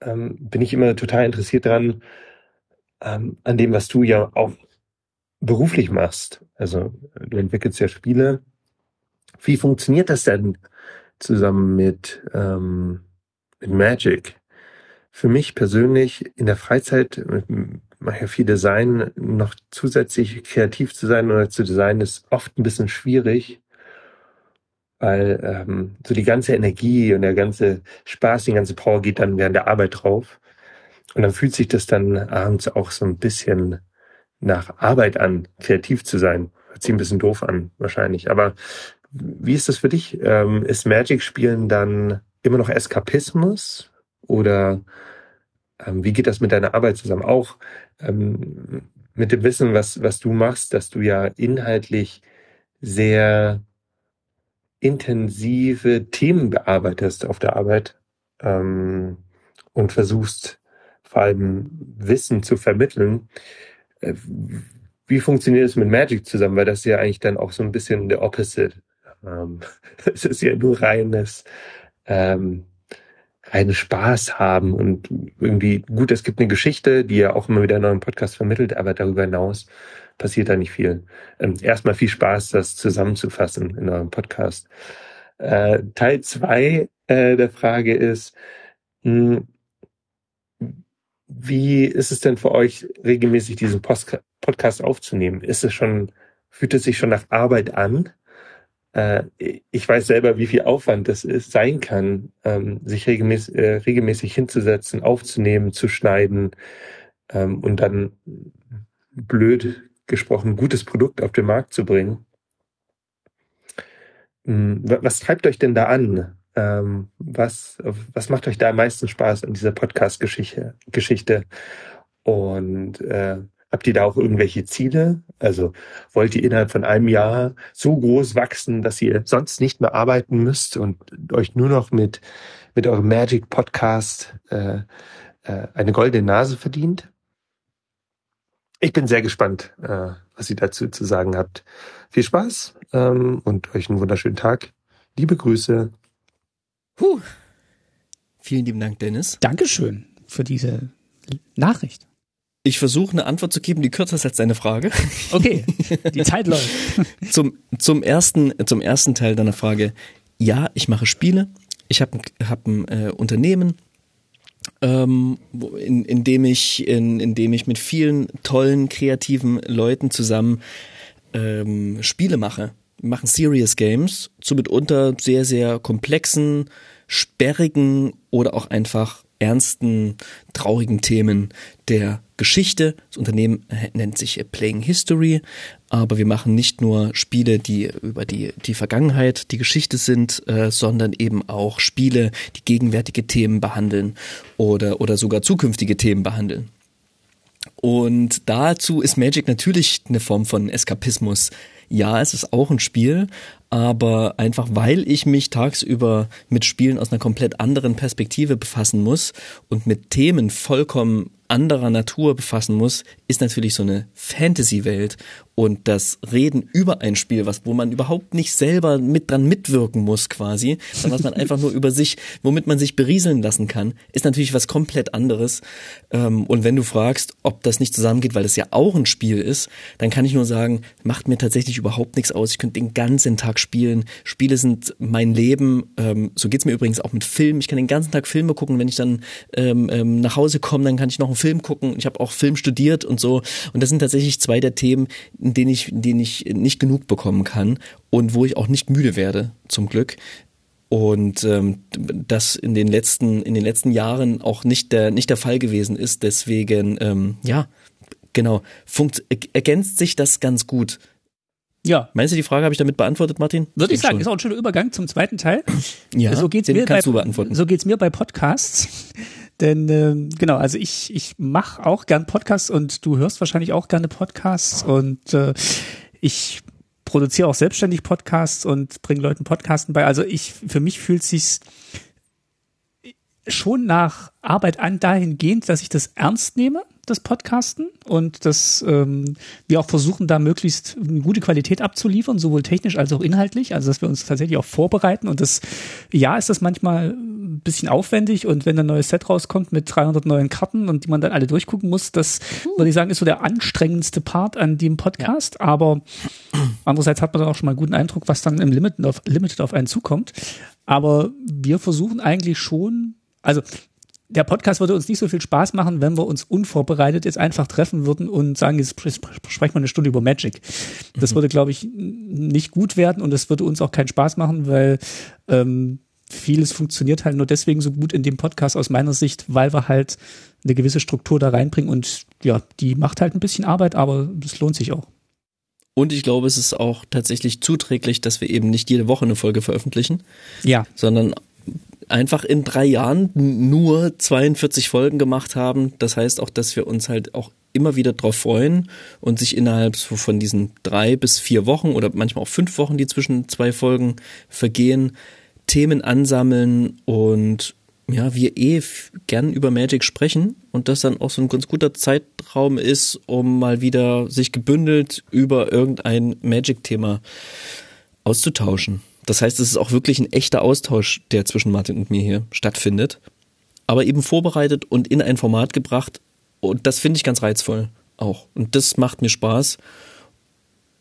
S3: ähm, bin ich immer total interessiert dran, ähm, an dem, was du ja auch beruflich machst. Also du entwickelst ja Spiele. Wie funktioniert das denn zusammen mit, ähm, mit Magic? Für mich persönlich in der Freizeit mache ja viel Design, noch zusätzlich kreativ zu sein oder zu designen ist oft ein bisschen schwierig, weil ähm, so die ganze Energie und der ganze Spaß, die ganze Power geht dann während der Arbeit drauf. Und dann fühlt sich das dann abends auch so ein bisschen nach Arbeit an, kreativ zu sein. Hört sich ein bisschen doof an, wahrscheinlich. Aber wie ist das für dich? Ähm, ist Magic-Spielen dann immer noch Eskapismus? Oder ähm, wie geht das mit deiner Arbeit zusammen? Auch ähm, mit dem Wissen, was, was du machst, dass du ja inhaltlich sehr intensive Themen bearbeitest auf der Arbeit ähm, und versuchst vor allem Wissen zu vermitteln. Äh, Wie funktioniert es mit Magic zusammen? Weil das ist ja eigentlich dann auch so ein bisschen der Opposite. Ähm, es ist ja nur reines, ähm, reines Spaß haben und irgendwie, gut, es gibt eine Geschichte, die ja auch immer wieder in eurem Podcast vermittelt, aber darüber hinaus passiert da nicht viel. Ähm, erstmal viel Spaß, das zusammenzufassen in eurem Podcast. Äh, Teil zwei äh, der Frage ist, mh, wie ist es denn für euch, regelmäßig diesen Post Podcast aufzunehmen? Ist es schon, fühlt es sich schon nach Arbeit an? Äh, ich weiß selber, wie viel Aufwand das ist, sein kann, ähm, sich regelmäßig, äh, regelmäßig hinzusetzen, aufzunehmen, zu schneiden ähm, und dann blöd gesprochen gutes Produkt auf den Markt zu bringen. Hm, wa- Was treibt euch denn da an? Ähm, was, was macht euch da am meisten Spaß an dieser Podcast-Geschichte? Geschichte? Und äh, habt ihr da auch irgendwelche Ziele? Also wollt ihr innerhalb von einem Jahr so groß wachsen, dass ihr sonst nicht mehr arbeiten müsst und euch nur noch mit, mit eurem Magic Podcast äh, äh, eine goldene Nase verdient? Ich bin sehr gespannt, äh, was ihr dazu zu sagen habt. Viel Spaß ähm, und euch einen wunderschönen Tag. Liebe Grüße.
S1: Puh. Vielen lieben Dank, Dennis.
S2: Dankeschön für diese Nachricht.
S1: Ich versuche eine Antwort zu geben, die kürzer ist als deine Frage.
S2: Okay, die Zeit läuft.
S1: zum, zum, ersten, zum ersten Teil deiner Frage. Ja, ich mache Spiele. Ich habe hab ein äh, Unternehmen, ähm, wo- in, in, dem ich, in, in dem ich mit vielen tollen, kreativen Leuten zusammen ähm, Spiele mache. Machen Serious Games zu mitunter sehr, sehr komplexen, sperrigen oder auch einfach ernsten, traurigen Themen der Geschichte. Das Unternehmen nennt sich Playing History, aber wir machen nicht nur Spiele, die über die, die Vergangenheit, die Geschichte sind, äh, sondern eben auch Spiele, die gegenwärtige Themen behandeln oder, oder sogar zukünftige Themen behandeln. Und dazu ist Magic natürlich eine Form von Eskapismus. Ja, es ist auch ein Spiel, aber einfach weil ich mich tagsüber mit Spielen aus einer komplett anderen Perspektive befassen muss und mit Themen vollkommen anderer Natur befassen muss, ist natürlich so eine Fantasy-Welt und das Reden über ein Spiel, was, wo man überhaupt nicht selber mit dran mitwirken muss quasi, sondern was man einfach nur über sich, womit man sich berieseln lassen kann, ist natürlich was komplett anderes. Ähm, Und wenn du fragst, ob das nicht zusammengeht, weil das ja auch ein Spiel ist, dann kann ich nur sagen, macht mir tatsächlich überhaupt nichts aus. Ich könnte den ganzen Tag spielen. Spiele sind mein Leben. Ähm, So geht's mir übrigens auch mit Filmen. Ich kann den ganzen Tag Filme gucken. Wenn ich dann ähm, nach Hause komme, dann kann ich noch einen Film gucken. Ich habe auch Film studiert und so. Und das sind tatsächlich zwei der Themen, denen ich, denen ich nicht genug bekommen kann und wo ich auch nicht müde werde, zum Glück. Und ähm, das in den letzten in den letzten Jahren auch nicht der nicht der Fall gewesen ist. Deswegen ähm, ja genau funkt, ergänzt sich das ganz gut.
S2: Ja.
S1: Meinst du, die Frage habe ich damit beantwortet, Martin?
S2: Würde ich sagen, ist auch ein schöner Übergang zum zweiten Teil.
S1: Ja,
S2: so geht's
S1: den
S2: mir
S1: kannst
S2: bei,
S1: du beantworten.
S2: So geht's mir bei Podcasts. Denn ähm, genau, also ich, ich mache auch gern Podcasts und du hörst wahrscheinlich auch gerne Podcasts und äh, ich produziere auch selbstständig Podcasts und bringe Leuten Podcasten bei. Also ich, für mich fühlt sich's schon nach Arbeit an dahingehend, dass ich das ernst nehme, das Podcasten und dass ähm, wir auch versuchen, da möglichst eine gute Qualität abzuliefern, sowohl technisch als auch inhaltlich, also dass wir uns tatsächlich auch vorbereiten und das, ja, ist das manchmal ein bisschen aufwendig und wenn ein neues Set rauskommt mit 300 neuen Karten und die man dann alle durchgucken muss, das würde ich sagen, ist so der anstrengendste Part an dem Podcast, aber andererseits hat man dann auch schon mal einen guten Eindruck, was dann im Limited auf, Limited auf einen zukommt, aber wir versuchen eigentlich schon, also der Podcast würde uns nicht so viel Spaß machen, wenn wir uns unvorbereitet jetzt einfach treffen würden und sagen, jetzt spre- spre- sprechen wir eine Stunde über Magic. Das würde, glaube ich, nicht gut werden und es würde uns auch keinen Spaß machen, weil ähm, vieles funktioniert halt nur deswegen so gut in dem Podcast aus meiner Sicht, weil wir halt eine gewisse Struktur da reinbringen und ja, die macht halt ein bisschen Arbeit, aber es lohnt sich auch.
S1: Und ich glaube, es ist auch tatsächlich zuträglich, dass wir eben nicht jede Woche eine Folge veröffentlichen,
S2: Ja,
S1: sondern einfach in drei Jahren nur 42 Folgen gemacht haben. Das heißt auch, dass wir uns halt auch immer wieder drauf freuen und sich innerhalb von diesen drei bis vier Wochen oder manchmal auch fünf Wochen, die zwischen zwei Folgen vergehen, Themen ansammeln und ja, wir eh gern über Magic sprechen und das dann auch so ein ganz guter Zeitraum ist, um mal wieder sich gebündelt über irgendein Magic-Thema auszutauschen. Das heißt, es ist auch wirklich ein echter Austausch, der zwischen Martin und mir hier stattfindet, aber eben vorbereitet und in ein Format gebracht und das finde ich ganz reizvoll auch. Und das macht mir Spaß.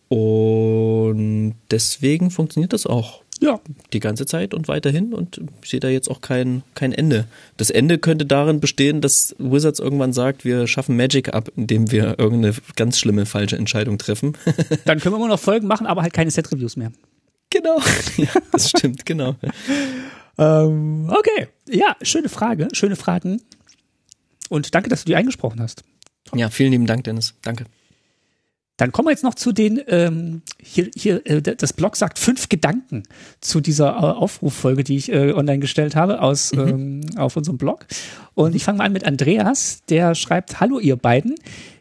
S1: Und deswegen funktioniert das auch
S2: ja,
S1: die ganze Zeit und weiterhin und ich sehe da jetzt auch kein, kein Ende. Das Ende könnte darin bestehen, dass Wizards irgendwann sagt, wir schaffen Magic ab, indem wir irgendeine ganz schlimme falsche Entscheidung treffen.
S2: dann können wir immer noch Folgen machen, aber halt keine Set-Reviews mehr.
S1: genau. ja, das stimmt, genau.
S2: Ähm, okay, ja, schöne Frage, schöne Fragen. Und danke, dass du die eingesprochen hast.
S1: Ja, vielen lieben Dank, Dennis. Danke.
S2: Dann kommen wir jetzt noch zu den, ähm, hier, hier, äh, das Blog sagt fünf Gedanken zu dieser äh, Aufruffolge, die ich äh, online gestellt habe aus, ähm, auf unserem Blog. Und ich fange mal an mit Andreas, der schreibt, hallo ihr beiden.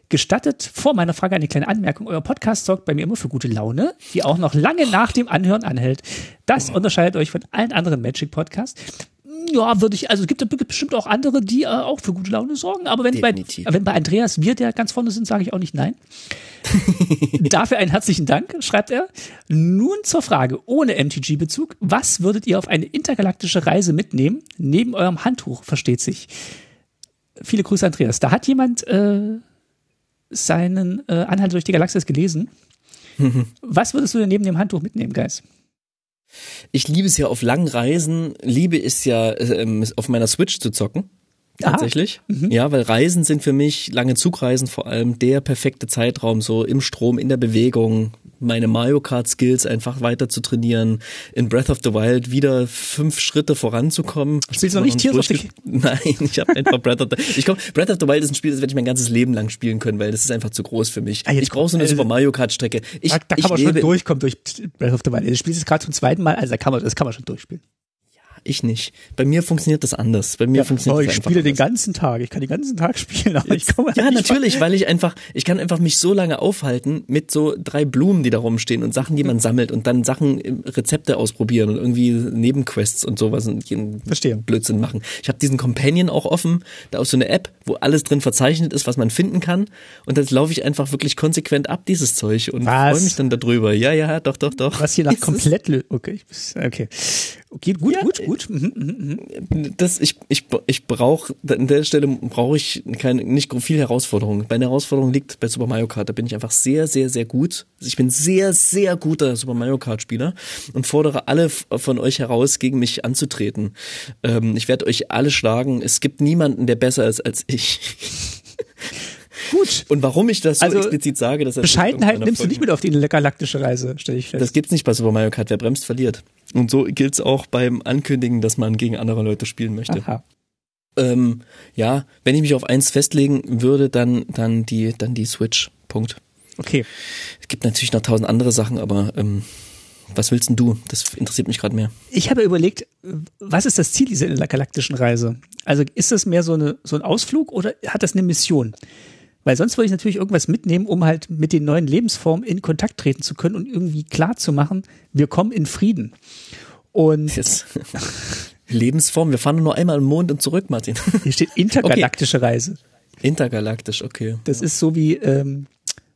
S2: Gestattet vor meiner Frage eine kleine Anmerkung. Euer Podcast sorgt bei mir immer für gute Laune, die auch noch lange nach dem Anhören anhält. Das unterscheidet euch von allen anderen Magic-Podcasts. Ja, würde ich, also es gibt bestimmt auch andere, die äh, auch für gute Laune sorgen, aber wenn bei, wenn bei Andreas wir, der ganz vorne sind, sage ich auch nicht nein. Dafür einen herzlichen Dank, schreibt er. Nun zur Frage, ohne MTG-Bezug, was würdet ihr auf eine intergalaktische Reise mitnehmen? Neben eurem Handtuch, versteht sich. Viele Grüße, Andreas. Da hat jemand äh, seinen äh, Anhalt durch die Galaxis gelesen. was würdest du denn neben dem Handtuch mitnehmen, Guys?
S1: Ich liebe es ja auf langen Reisen, liebe es ja ähm, auf meiner Switch zu zocken. Tatsächlich. Ja, weil Reisen sind für mich, lange Zugreisen vor allem, der perfekte Zeitraum, so im Strom, in der Bewegung, meine Mario Kart Skills einfach weiter zu trainieren, in Breath of the Wild wieder fünf Schritte voranzukommen.
S2: Spielst du noch nicht Tears of the
S1: Nein, ich habe einfach Breath of the Ich komm, Breath of the Wild ist ein Spiel, das werde ich mein ganzes Leben lang spielen können, weil das ist einfach zu groß für mich.
S2: Ah,
S1: ich brauche so eine
S2: also-
S1: Super Mario Kart Strecke. Ich,
S2: Da, da
S1: ich
S2: kann man schon durchkommen durch Breath of the Wild. Du spielst es gerade zum zweiten Mal, also da kann man, das kann man schon durchspielen.
S1: Ich nicht. Bei mir funktioniert das anders. Bei mir funktioniert
S2: oh,
S1: das
S2: ich spiele den
S1: anders.
S2: ganzen Tag. Ich kann den ganzen Tag spielen, aber ich komme
S1: Ja, natürlich, weil ich einfach, ich kann einfach mich so lange aufhalten mit so drei Blumen, die da rumstehen und Sachen, die man sammelt und dann Sachen, äh, Rezepte ausprobieren und irgendwie Nebenquests und sowas und
S2: Verstehe.
S1: Blödsinn machen. Ich habe diesen Companion auch offen, da ist so eine App, wo alles drin verzeichnet ist, was man finden kann und das laufe ich einfach wirklich konsequent ab, dieses Zeug und freue mich dann darüber. Ja, ja, doch, doch, doch.
S2: Was hier nach komplett okay, ich okay. Okay, gut,
S1: Ja,
S2: gut, gut. Mhm, mhm, mhm.
S1: das ich ich ich brauche an der Stelle brauche ich keine nicht viel Herausforderung. Meine Herausforderung liegt bei Super Mario Kart. Da bin ich einfach sehr sehr sehr gut. Also Ich bin sehr sehr guter Super Mario Kart Spieler und fordere alle von euch heraus, gegen mich anzutreten. Ähm, ich werde euch alle schlagen. Es gibt niemanden, der besser ist als ich.
S2: Gut.
S1: Und warum ich das so
S2: Also,
S1: explizit sage, das
S2: Bescheidenheit nimmst du nicht mit auf die galaktische Reise, stelle ich fest.
S1: Das gibt's nicht bei Super Mario Kart. Wer bremst, verliert. Und so gilt's auch beim Ankündigen, dass man gegen andere Leute spielen möchte.
S2: Aha.
S1: Ähm, ja, wenn ich mich auf eins festlegen würde, dann, dann die, dann die Switch. Punkt.
S2: Okay.
S1: Es gibt natürlich noch tausend andere Sachen, aber ähm, was willst denn du? Das interessiert mich gerade mehr.
S2: Ich habe überlegt, was ist das Ziel dieser galaktischen Reise? Also ist das mehr so, eine, so ein Ausflug oder hat das eine Mission? Weil sonst würde ich natürlich irgendwas mitnehmen, um halt mit den neuen Lebensformen in Kontakt treten zu können und irgendwie klar zu machen, wir kommen in Frieden. Und
S1: Jetzt. Lebensform, wir fahren nur einmal im Mond und zurück, Martin.
S2: hier steht intergalaktische Reise.
S1: Intergalaktisch, okay.
S2: Das ist so wie, ähm,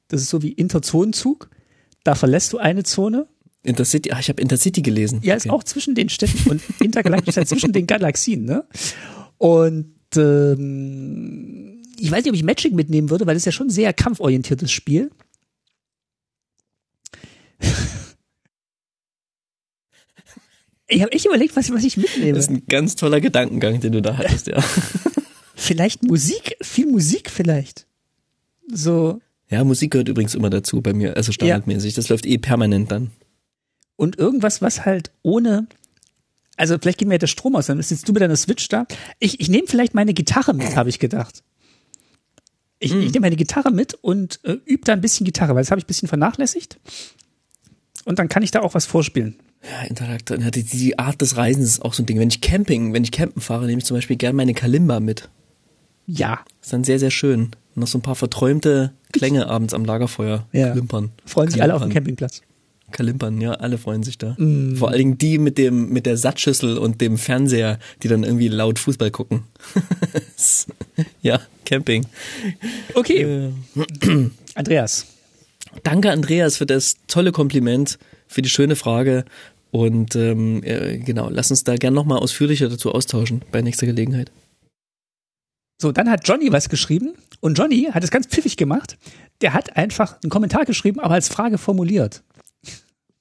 S2: das ist so wie Interzonenzug. Da verlässt du eine Zone.
S1: Intercity, ah, ich habe Intercity gelesen.
S2: Ja, ist
S1: okay.
S2: auch zwischen den Städten und intergalaktisch ist halt zwischen den Galaxien, ne? Und ähm, ich weiß nicht, ob ich Magic mitnehmen würde, weil das ist ja schon ein sehr kampforientiertes Spiel. Ich habe echt überlegt, was, was ich mitnehme.
S1: Das ist ein ganz toller Gedankengang, den du da hattest, ja.
S2: Vielleicht Musik, viel Musik vielleicht. So.
S1: Ja, Musik gehört übrigens immer dazu bei mir, also standardmäßig. Das läuft eh permanent dann.
S2: Und irgendwas, was halt ohne, also vielleicht geht mir der Strom aus, dann sitzt du mit deiner Switch da. Ich, ich nehme vielleicht meine Gitarre mit, habe ich gedacht. Ich, ich nehme meine Gitarre mit und äh, übe da ein bisschen Gitarre, weil das habe ich ein bisschen vernachlässigt. Und dann kann ich da auch was vorspielen.
S1: Ja, Interaktor, ja, die, die Art des Reisens ist auch so ein Ding. Wenn ich Camping, wenn ich campen fahre, nehme ich zum Beispiel gerne meine Kalimba mit.
S2: Ja,
S1: ist dann sehr, sehr schön. Noch so ein paar verträumte Klänge abends am Lagerfeuer
S2: Ja.
S1: klimpern.
S2: freuen sich alle auf dem. Campingplatz.
S1: Kalimpern, ja, alle freuen sich da.
S2: Mm.
S1: Vor allen Dingen die mit dem, mit der Sattschüssel und dem Fernseher, die dann irgendwie laut Fußball gucken. ja, Camping.
S2: Okay, Andreas.
S1: Danke, Andreas, für das tolle Kompliment, für die schöne Frage. Und ähm, äh, genau, lass uns da gern nochmal ausführlicher dazu austauschen bei nächster Gelegenheit.
S2: So, dann hat Johnny was geschrieben und Johnny hat es ganz pfiffig gemacht. Der hat einfach einen Kommentar geschrieben, aber als Frage formuliert.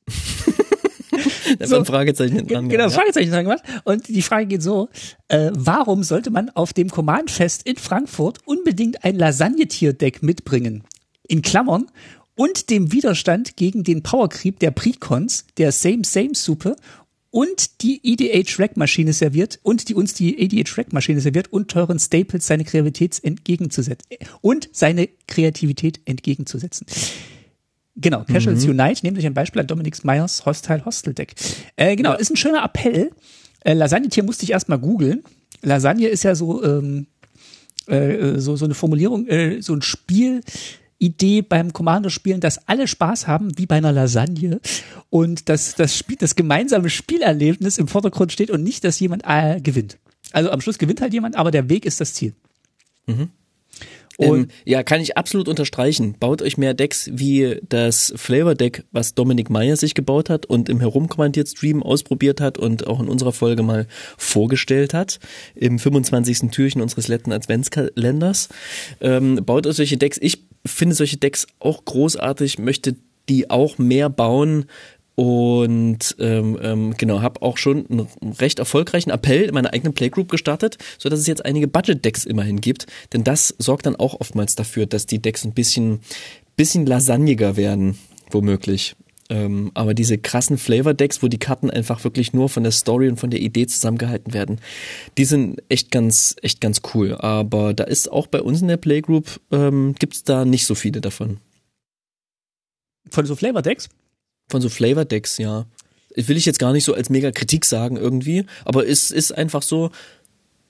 S1: Da
S2: So.
S1: war ein Fragezeichen hinten dran.
S2: Genau,
S1: ja.
S2: Fragezeichen dran gemacht. Und die Frage geht so, äh, warum sollte man auf dem Command-Fest in Frankfurt unbedingt ein Lasagnetierdeck mitbringen? In Klammern. Und dem Widerstand gegen den Powercreep der Precons, der Same-Same-Suppe und die EDH-Rack-Maschine serviert und die uns die EDH-Rack-Maschine serviert und teuren Staples seine Kreativität entgegenzusetzen und seine Kreativität entgegenzusetzen. Genau, Casuals Unite, nehmt euch ein Beispiel an Dominic Myers Hostile Hostel Deck. Äh, genau, ist ein schöner Appell. Äh, Lasagnetier musste ich erstmal googeln. Lasagne ist ja so, ähm, äh, so, so eine Formulierung, äh, so ein Spiel, Idee beim Commander-Spielen, dass alle Spaß haben, wie bei einer Lasagne und dass das Spiel, das gemeinsame Spielerlebnis im Vordergrund steht und nicht, dass jemand äh, gewinnt. Also am Schluss gewinnt halt jemand, aber der Weg ist das Ziel. Und
S1: Ähm, ja, kann ich absolut unterstreichen. Baut euch mehr Decks wie das Flavor Deck, was Dominik Meyer sich gebaut hat und im Herumkommandiert Stream ausprobiert hat und auch in unserer Folge mal vorgestellt hat. Im 25. Türchen unseres letzten Adventskalenders. Ähm, baut euch solche Decks. Ich finde solche Decks auch großartig, möchte die auch mehr bauen. Und ähm, ähm, genau, habe auch schon einen recht erfolgreichen Appell in meiner eigenen Playgroup gestartet, so dass es jetzt einige Budget-Decks immerhin gibt. Denn das sorgt dann auch oftmals dafür, dass die Decks ein bisschen, bisschen lasagniger werden, womöglich. Ähm, aber diese krassen Flavor-Decks, wo die Karten einfach wirklich nur von der Story und von der Idee zusammengehalten werden, die sind echt ganz, echt ganz cool. Aber da ist auch bei uns in der Playgroup, ähm, gibt's da nicht so viele davon.
S2: von so Flavor-Decks.
S1: Von so Flavor-Decks, ja. Will ich jetzt gar nicht so als mega Kritik sagen irgendwie, aber es ist einfach so.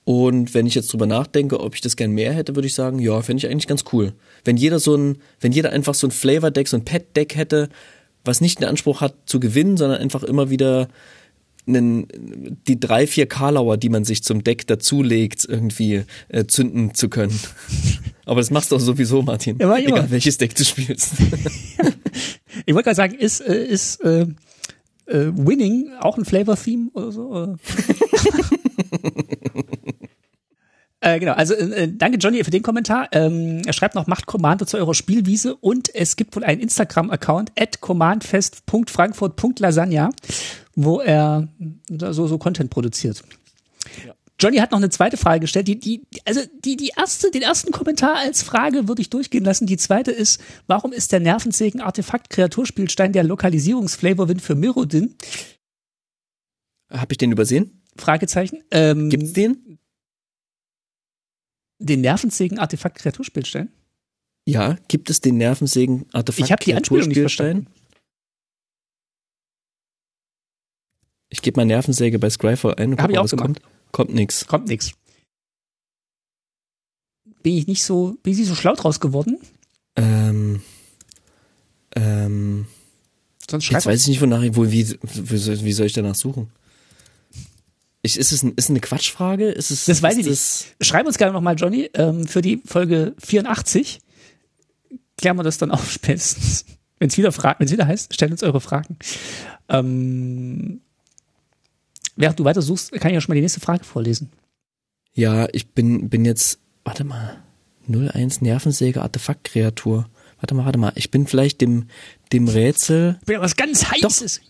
S1: Und wenn ich jetzt drüber nachdenke, ob ich das gern mehr hätte, würde ich sagen, ja, fände ich eigentlich ganz cool. Wenn jeder so ein, wenn jeder einfach so ein Flavor-Deck, so ein Pet-Deck hätte, was nicht den Anspruch hat zu gewinnen, sondern einfach immer wieder einen, die drei, vier Karlauer, die man sich zum Deck dazulegt, irgendwie äh, zünden zu können. Aber das machst du auch sowieso, Martin.
S2: Ja,
S1: Egal
S2: immer.
S1: welches Deck du spielst.
S2: Ich wollte gerade sagen, ist, äh, ist äh, äh, Winning auch ein Flavor-Theme oder so? Äh, genau, also äh, danke Johnny für den Kommentar. Ähm, er schreibt noch, macht Commander zu eurer Spielwiese und es gibt wohl einen Instagram-Account at commandfest.frankfurt.lasagna, wo er so, so Content produziert. Johnny hat noch eine zweite Frage gestellt. Die, die, also die, die erste, den ersten Kommentar als Frage würde ich durchgehen lassen. Die zweite ist, warum ist der Nervensägen-Artefakt-Kreaturspielstein der Lokalisierungsflavorwind für Mirrodin?
S1: Hab ich den übersehen?
S2: Fragezeichen. Ähm,
S1: Gibt's den?
S2: den Nervensägen-Artefakt-Kreaturspielstein?
S1: Ja, gibt es den Nervensägen Artefakt
S2: Ich habe die Anspielung nicht verstanden.
S1: Ich gebe mal Nervensäge bei Scryfall ein und
S2: Hab
S1: guck
S2: ich auch
S1: was
S2: gemacht.
S1: kommt. Kommt nix.
S2: Kommt nix. Bin ich nicht so, bin ich nicht so schlau draus geworden?
S1: Ähm, ähm,
S2: Sonst
S1: jetzt weiß ich nicht, wonach ich, wo, wie, wie, soll, ich danach suchen? Ich, ist es ein, ist eine Quatschfrage? Ist es,
S2: Das weiß
S1: ist
S2: ich
S1: das,
S2: Schreib uns gerne nochmal, Johnny, ähm, für die Folge 84. Klären wir das dann auf spätestens. Wenn es wieder, fra- wenn's wieder heißt, stellt uns eure Fragen. Ähm, während du weiter suchst, kann ich ja schon mal die nächste Frage vorlesen.
S1: Ja, ich bin, bin jetzt, warte mal, 01 Nervensäge Artefaktkreatur. Warte mal, warte mal. Ich bin vielleicht dem, dem Rätsel.
S2: Ich bin ja was ganz Heißes.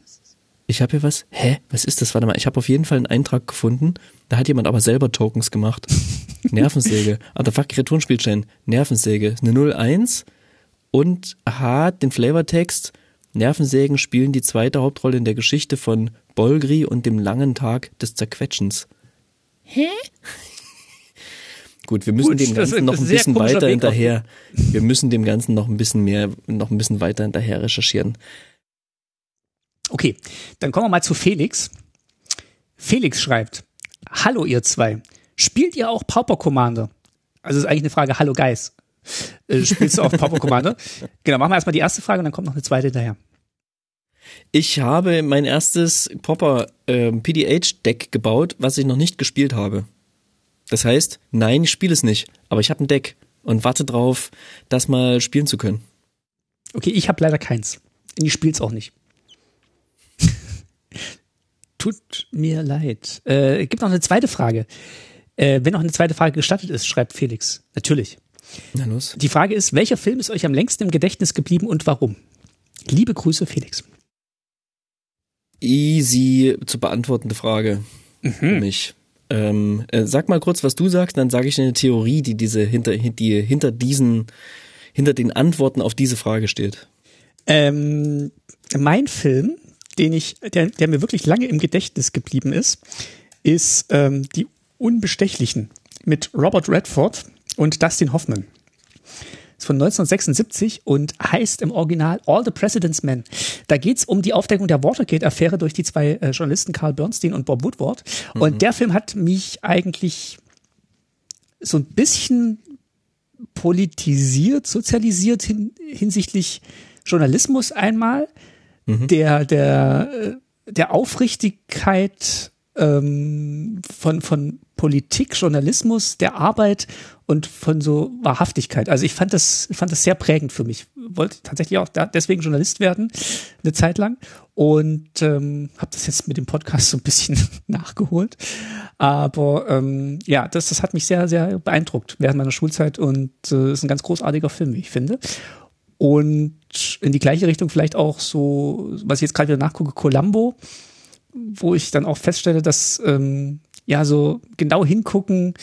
S1: Ich habe hier was. Hä? Was ist das? Warte mal. Ich habe auf jeden Fall einen Eintrag gefunden. Da hat jemand aber selber Tokens gemacht. Nervensäge. Artefakt-Kreaturenspielstein. Nervensäge. Ist Eine 01 und hat den Flavortext. Nervensägen spielen die zweite Hauptrolle in der Geschichte von Bolgri und dem langen Tag des Zerquetschens. Hä? Gut, wir müssen
S2: Gut,
S1: dem Ganzen noch
S2: ein
S1: bisschen weiter hinterher. Wir müssen dem Ganzen noch ein bisschen mehr, noch ein bisschen weiter hinterher recherchieren.
S2: Okay, dann kommen wir mal zu Felix. Felix schreibt, Hallo ihr zwei, spielt ihr auch Pauper Commander? Also ist eigentlich eine Frage, Hallo Guys. Äh, spielst du auch Pauper Commander? Genau, machen wir erstmal die erste Frage und dann kommt noch eine zweite hinterher.
S1: Ich habe mein erstes Popper ähm, PDH-Deck gebaut, was ich noch nicht gespielt habe. Das heißt, nein, ich spiele es nicht, aber ich habe ein Deck und warte drauf, das mal spielen zu können.
S2: Okay, ich habe leider keins. Und ich spiel's auch nicht. Tut mir leid. Äh, gibt noch eine zweite Frage. Äh, wenn noch eine zweite Frage gestattet ist, schreibt Felix. Natürlich.
S1: Na los.
S2: Die Frage ist, welcher Film ist euch am längsten im Gedächtnis geblieben und warum? Liebe Grüße, Felix.
S1: Easy zu beantwortende Frage für mich. Ähm, äh, sag mal kurz, was du sagst, dann sage ich eine Theorie, die diese hinter, die hinter diesen, hinter den Antworten auf diese Frage steht.
S2: Ähm, mein Film, den ich, der, der mir wirklich lange im Gedächtnis geblieben ist, ist ähm, Die Unbestechlichen mit Robert Redford und Dustin Hoffman. Von 1976 und heißt im Original All the President's Men. Da geht's um die Aufdeckung der Watergate-Affäre durch die zwei äh, Journalisten Carl Bernstein und Bob Woodward. Und der Film hat mich eigentlich so ein bisschen politisiert, sozialisiert hin, hinsichtlich Journalismus einmal, der, der, äh, der Aufrichtigkeit ähm, von, von Politik, Journalismus, der Arbeit und von so Wahrhaftigkeit. Also ich fand das, fand das sehr prägend für mich. Wollte tatsächlich auch da, deswegen Journalist werden, eine Zeit lang. Und ähm, habe das jetzt mit dem Podcast so ein bisschen nachgeholt. Aber ähm, ja, das, das hat mich sehr, sehr beeindruckt während meiner Schulzeit und äh, ist ein ganz großartiger Film, wie ich finde. Und in die gleiche Richtung vielleicht auch so, was ich jetzt gerade wieder nachgucke, Columbo, wo ich dann auch feststelle, dass ähm, ja so genau hingucken,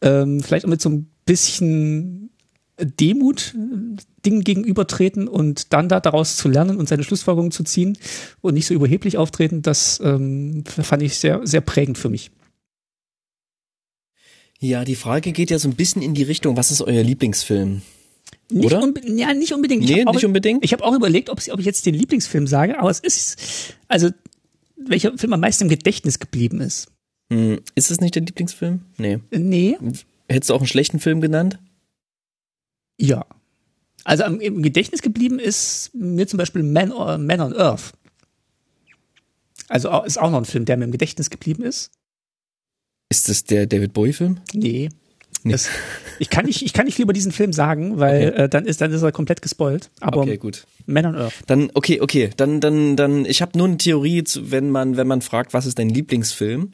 S2: ähm, vielleicht auch mit so ein bisschen Demut äh, Dingen gegenübertreten und dann da daraus zu lernen und seine Schlussfolgerungen zu ziehen und nicht so überheblich auftreten, das ähm, fand ich sehr, sehr prägend für mich.
S1: Ja, die Frage geht ja so ein bisschen in die Richtung, was ist euer Lieblingsfilm?
S2: Nicht
S1: Oder?
S2: ja, nicht unbedingt. Ich
S1: Nee,
S2: hab auch,
S1: nicht unbedingt?
S2: Ich habe auch überlegt, ob, ob ich jetzt den Lieblingsfilm sage, aber es ist, also, welcher Film am meisten im Gedächtnis geblieben ist.
S1: Hm, ist es nicht der Lieblingsfilm? Nee.
S2: Nee,
S1: Hättest du auch einen schlechten Film genannt?
S2: ja. Also am, im Gedächtnis geblieben ist mir zum Beispiel Man, or, Man on Earth. Also ist auch noch ein Film, der mir im Gedächtnis geblieben ist.
S1: Ist das der David Bowie-Film?
S2: Nee.
S1: Nee.
S2: Das, ich, kann nicht, ich kann nicht viel über diesen Film sagen, weil
S1: Okay.
S2: äh, dann, ist, dann ist er komplett gespoilt. Aber
S1: Okay, gut.
S2: Man on Earth.
S1: Dann, okay, okay, dann, dann, dann, ich habe nur eine Theorie, zu, wenn man, wenn man fragt, was ist dein Lieblingsfilm,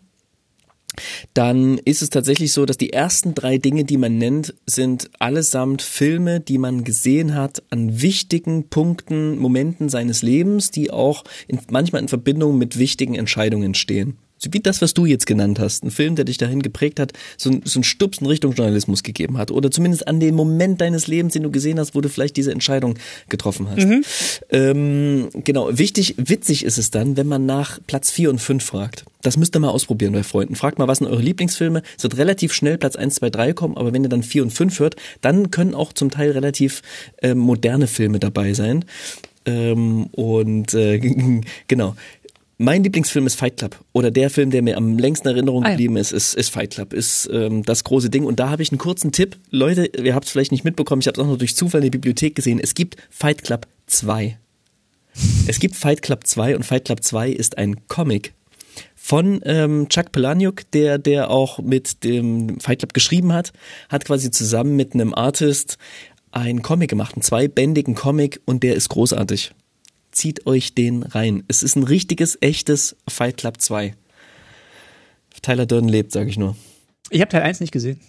S1: dann ist es tatsächlich so, dass die ersten drei Dinge, die man nennt, sind allesamt Filme, die man gesehen hat an wichtigen Punkten, Momenten seines Lebens, die auch in, manchmal in Verbindung mit wichtigen Entscheidungen stehen. So wie das, was du jetzt genannt hast. Ein Film, der dich dahin geprägt hat, so, ein, so einen Stups in Richtung Journalismus gegeben hat. Oder zumindest an den Moment deines Lebens, den du gesehen hast, wo du vielleicht diese Entscheidung getroffen hast. Mhm. Ähm, genau, wichtig, witzig ist es dann, wenn man nach Platz vier und fünf fragt. Das müsst ihr mal ausprobieren bei Freunden. Fragt mal, was sind eure Lieblingsfilme? Es wird relativ schnell Platz eins, zwei, drei kommen, aber wenn ihr dann vier und fünf hört, dann können auch zum Teil relativ äh, moderne Filme dabei sein. Ähm, und äh, genau. Mein Lieblingsfilm ist Fight Club. Oder der Film, der mir am längsten in Erinnerung ah, geblieben ist, ist, ist Fight Club. Ist ähm, das große Ding. Und da habe ich einen kurzen Tipp. Leute, ihr habt es vielleicht nicht mitbekommen, ich habe es auch noch durch Zufall in der Bibliothek gesehen. Es gibt Fight Club 2. Es gibt Fight Club 2 und Fight Club 2 ist ein Comic von ähm, Chuck Palahniuk, der der auch mit dem Fight Club geschrieben hat, hat quasi zusammen mit einem Artist einen Comic gemacht, einen zweibändigen Comic und der ist großartig. Zieht euch den rein. Es ist ein richtiges, echtes Fight Club 2. Tyler Durden lebt, sage ich nur.
S2: Ich habe Teil 1 nicht gesehen.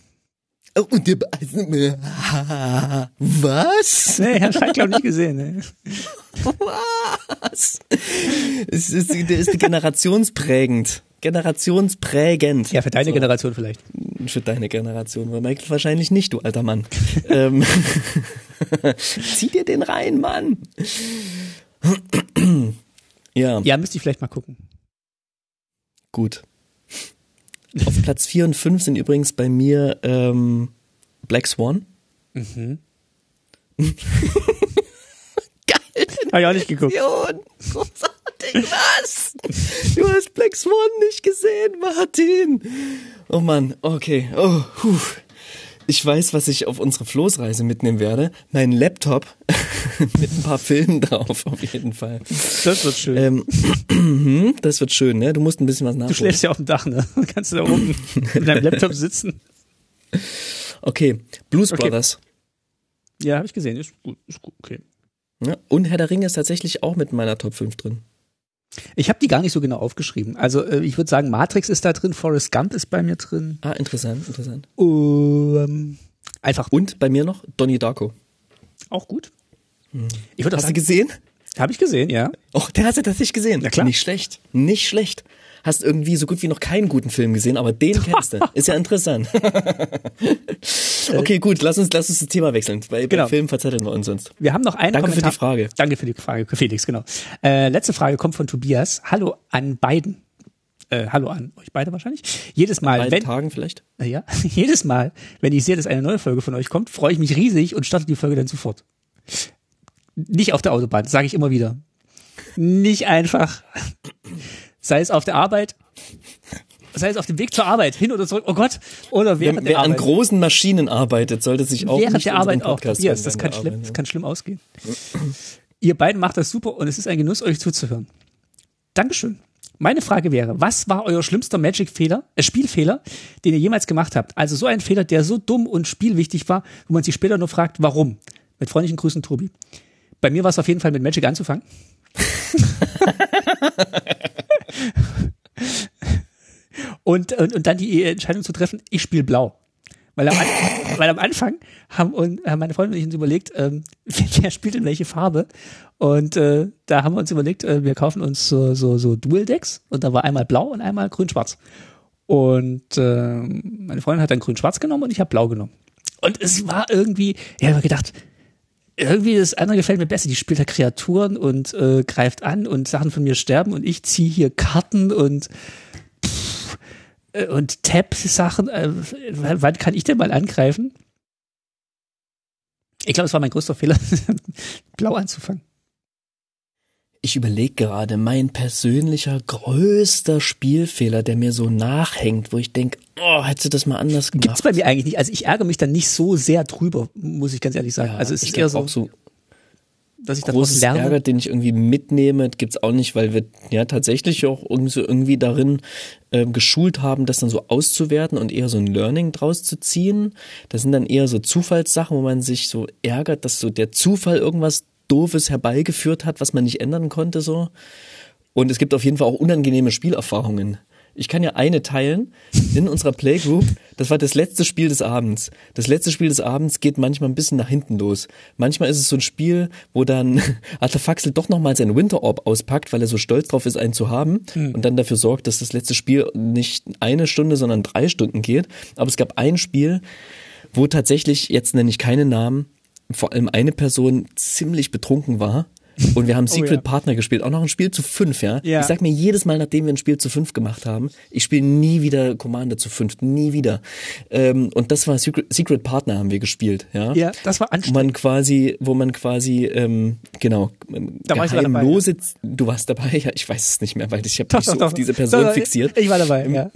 S1: Oh, und der Was?
S2: Nee, ich habe Fight Club nicht gesehen. Nee.
S1: Was? Es ist, der ist generationsprägend. Generationsprägend.
S2: Ja, für deine so. Generation vielleicht.
S1: Für deine Generation, weil Michael wahrscheinlich nicht, du alter Mann. ähm, Zieh dir den rein, Mann. ja.
S2: Ja, müsste ich vielleicht mal gucken.
S1: Gut. Auf Platz 4 und 5 sind übrigens bei mir ähm, Black Swan. Mhm.
S2: Geil. Habe ich auch nicht geguckt.
S1: Großartig, was? Du hast Black Swan nicht gesehen, Martin. Oh Mann, okay. Oh, puh. Ich weiß, was ich auf unsere Floßreise mitnehmen werde. Mein Laptop mit ein paar Filmen drauf, auf jeden Fall.
S2: Das wird schön.
S1: Ähm, das wird schön, ne? Du musst ein bisschen was nachholen.
S2: Du schläfst ja auf dem Dach, ne? Kannst du da oben mit deinem Laptop sitzen.
S1: Okay, Blues okay. Brothers.
S2: Ja, habe ich gesehen. Ist gut, ist gut, okay.
S1: Ja, und Herr der Ringe ist tatsächlich auch mit meiner Top 5 drin.
S2: Ich habe die gar nicht so genau aufgeschrieben. Also äh, ich würde sagen, Matrix ist da drin, Forrest Gump ist bei mir drin.
S1: Ah, interessant, interessant.
S2: Um, einfach.
S1: Und bei mir noch Donnie Darko.
S2: Auch gut.
S1: Hm. Ich Hast sagen, du gesehen?
S2: Habe ich gesehen, ja.
S1: Oh, der hast du tatsächlich gesehen.
S2: Na klar.
S1: Nicht schlecht. Nicht schlecht hast irgendwie so gut wie noch keinen guten Film gesehen, aber den kennst du. Ist ja interessant. okay, gut, lass uns, lass uns das Thema wechseln. Bei, genau. bei Film verzetteln wir uns sonst.
S2: Wir haben noch einen
S1: Danke
S2: Kommentar.
S1: für die Frage.
S2: Danke für die Frage, Felix, genau. Äh, letzte Frage kommt von Tobias. Hallo an beiden. Äh, hallo an euch beide wahrscheinlich. Jedes Mal,
S1: an
S2: wenn
S1: Tagen vielleicht.
S2: Äh, ja, jedes Mal, wenn ich sehe, dass eine neue Folge von euch kommt, freue ich mich riesig und starte die Folge dann sofort. Nicht auf der Autobahn, sage ich immer wieder. Nicht einfach. Sei es auf der Arbeit, sei es auf dem Weg zur Arbeit, hin oder zurück, oh Gott, oder während wer,
S1: wer der Arbeit. an großen Maschinen arbeitet, sollte sich auch
S2: während
S1: nicht
S2: der Arbeit auch. Ja, das kann schlimm, Arbeit, das kann schlimm ausgehen. Ihr beiden macht das super und es ist ein Genuss, euch zuzuhören. Dankeschön. Meine Frage wäre, was war euer schlimmster Magic-Fehler, äh, Spielfehler, den ihr jemals gemacht habt? Also so ein Fehler, der so dumm und spielwichtig war, wo man sich später nur fragt, warum? Mit freundlichen Grüßen, Tobi. Bei mir war es auf jeden Fall mit Magic anzufangen. und, und, und dann die Entscheidung zu treffen, ich spiele blau. Weil am, weil am Anfang haben, und, haben meine Freundin und ich uns überlegt, ähm, wer spielt in welche Farbe. Und äh, da haben wir uns überlegt, äh, wir kaufen uns so, so, so Dual-Decks und da war einmal blau und einmal grün-schwarz. Und äh, meine Freundin hat dann grün-schwarz genommen und ich habe blau genommen. Und es war irgendwie, ich habe gedacht, irgendwie das andere gefällt mir besser. Die spielt da Kreaturen und äh, greift an und Sachen von mir sterben und ich ziehe hier Karten und pff, äh, und Tap-Sachen. Äh, wann kann ich denn mal angreifen? Ich glaube, es war mein größter Fehler, blau anzufangen.
S1: Ich überlege gerade, mein persönlicher größter Spielfehler, der mir so nachhängt, wo ich denke, oh, hättest du das mal anders gemacht.
S2: Gibt's bei mir eigentlich nicht. Also ich ärgere mich dann nicht so sehr drüber, muss ich ganz ehrlich sagen.
S1: Ja,
S2: also es ist eher so,
S1: so
S2: dass ich
S1: großes
S2: lerne.
S1: Ärger, den ich irgendwie mitnehme, gibt's auch nicht, weil wir ja tatsächlich auch irgendwie, so irgendwie darin äh, geschult haben, das dann so auszuwerten und eher so ein Learning draus zu ziehen. Das sind dann eher so Zufallssachen, wo man sich so ärgert, dass so der Zufall irgendwas Doofes herbeigeführt hat, was man nicht ändern konnte so. Und es gibt auf jeden Fall auch unangenehme Spielerfahrungen. Ich kann ja eine teilen in unserer Playgroup. Das war das letzte Spiel des Abends. Das letzte Spiel des Abends geht manchmal ein bisschen nach hinten los. Manchmal ist es so ein Spiel, wo dann Artefaxel doch nochmal seinen Winter Orb auspackt, weil er so stolz drauf ist, einen zu haben mhm. und dann dafür sorgt, dass das letzte Spiel nicht eine Stunde, sondern drei Stunden geht. Aber es gab ein Spiel, wo tatsächlich, jetzt nenne ich keine Namen, vor allem eine Person ziemlich betrunken war und wir haben Secret oh, ja. Partner gespielt, auch noch ein Spiel zu fünf, ja? ja. Ich sag mir jedes Mal, nachdem wir ein Spiel zu fünf gemacht haben, ich spiele nie wieder Commander zu fünf, nie wieder. Ähm, und das war Secret, Secret Partner haben wir gespielt, ja?
S2: Ja, das war anstrengend.
S1: Wo man quasi, wo man quasi, ähm, genau,
S2: da war ich dabei, ja.
S1: du warst dabei, ja, ich weiß es nicht mehr, weil ich habe mich so doch, auf diese Person doch, fixiert.
S2: Ich war dabei, ja.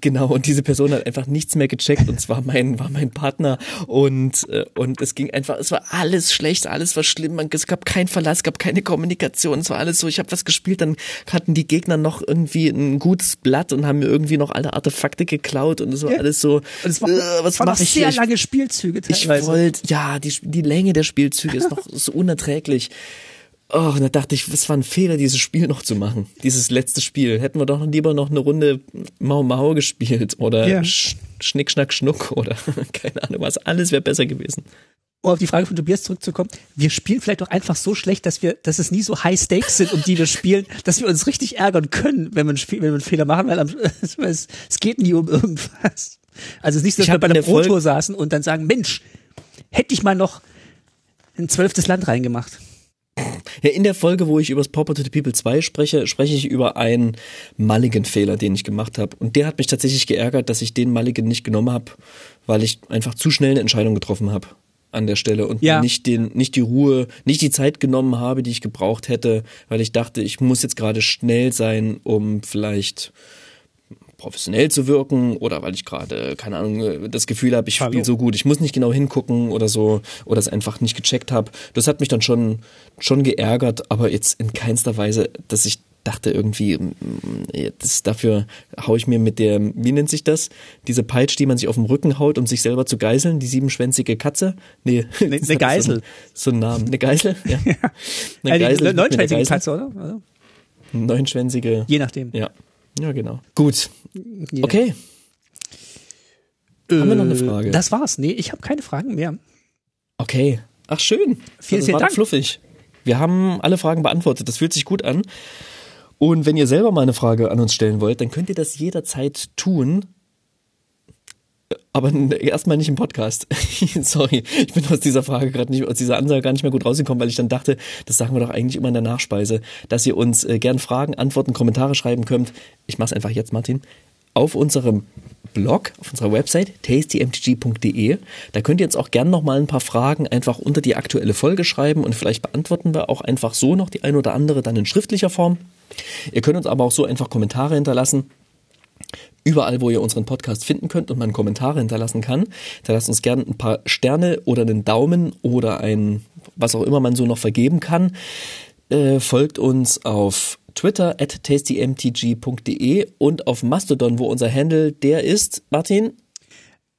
S1: Genau, und diese Person hat einfach nichts mehr gecheckt und zwar mein, war mein Partner und, äh, und es ging einfach, es war alles schlecht, alles war schlimm, man, es gab keinen Verlass, es gab keine Kommunikation. Es war alles so, ich habe was gespielt, dann hatten die Gegner noch irgendwie ein gutes Blatt und haben mir irgendwie noch alle Artefakte geklaut und es war ja. alles so,
S2: und war, äh, was mache ich sehr hier? lange Spielzüge
S1: teilweise. Ich wollte, ja, die, die Länge der Spielzüge ist noch so unerträglich. Oh, und da dachte ich, es war ein Fehler, dieses Spiel noch zu machen. Dieses letzte Spiel. Hätten wir doch lieber noch eine Runde Mau Mau gespielt oder ja. Schnick, Schnack, Schnuck oder keine Ahnung was. Alles wäre besser gewesen
S2: um auf die Frage von Tobias zurückzukommen, wir spielen vielleicht auch einfach so schlecht, dass wir, dass es nie so High Stakes sind, um die wir spielen, dass wir uns richtig ärgern können, wenn wir, wenn wir einen Fehler machen, weil es, es geht nie um irgendwas. Also es ist nicht so, dass wir bei Pro Tour saßen und dann sagen, Mensch, hätte ich mal noch ein zwölftes Land reingemacht.
S1: Ja, in der Folge, wo ich über das Pauper to the People 2 spreche, spreche ich über einen Mulligan-Fehler, den ich gemacht habe. Und der hat mich tatsächlich geärgert, dass ich den Mulligan nicht genommen habe, weil ich einfach zu schnell eine Entscheidung getroffen habe an der Stelle und ja. nicht den, nicht die Ruhe, nicht die Zeit genommen habe, die ich gebraucht hätte, weil ich dachte, ich muss jetzt gerade schnell sein, um vielleicht professionell zu wirken oder weil ich gerade, keine Ahnung, das Gefühl habe, ich spiele so gut, ich muss nicht genau hingucken oder so oder es einfach nicht gecheckt habe. Das hat mich dann schon, schon geärgert, aber jetzt in keinster Weise, dass ich dachte irgendwie, mm, das, dafür hau ich mir mit der, wie nennt sich das? Diese Peitsche, die man sich auf dem Rücken haut, um sich selber zu geiseln, die siebenschwänzige Katze?
S2: Nee. Eine, eine Geisel.
S1: So, so ein Name. Eine Geisel? Ja.
S2: Eine Geisel. Eine neunschwänzige Katze, oder? Also.
S1: Neunschwänzige.
S2: Je nachdem.
S1: Ja. Ja, genau. Gut. Okay. Äh, Haben wir noch eine Frage?
S2: Das war's. Nee, ich habe keine Fragen mehr.
S1: Okay. Ach, schön.
S2: Vielen, das vielen Dank.
S1: fluffig. Wir haben alle Fragen beantwortet. Das fühlt sich gut an. Und wenn ihr selber mal eine Frage an uns stellen wollt, dann könnt ihr das jederzeit tun. Aber erstmal nicht im Podcast. Sorry, ich bin aus dieser Frage gerade nicht, aus dieser Ansage gar nicht mehr gut rausgekommen, weil ich dann dachte, das sagen wir doch eigentlich immer in der Nachspeise, dass ihr uns äh, gern Fragen, Antworten, Kommentare schreiben könnt. Ich mach's einfach jetzt, Martin. Auf unserem Blog, auf unserer Website tastymtg.de. Da könnt ihr jetzt auch gern noch mal ein paar Fragen einfach unter die aktuelle Folge schreiben und vielleicht beantworten wir auch einfach so noch die ein oder andere dann in schriftlicher Form. Ihr könnt uns aber auch so einfach Kommentare hinterlassen. Überall, wo ihr unseren Podcast finden könnt und man Kommentare hinterlassen kann. Da lasst uns gerne ein paar Sterne oder einen Daumen oder ein, was auch immer man so noch vergeben kann. Äh, folgt uns auf Twitter at tastymtg.de und auf Mastodon, wo unser Handle der ist, Martin?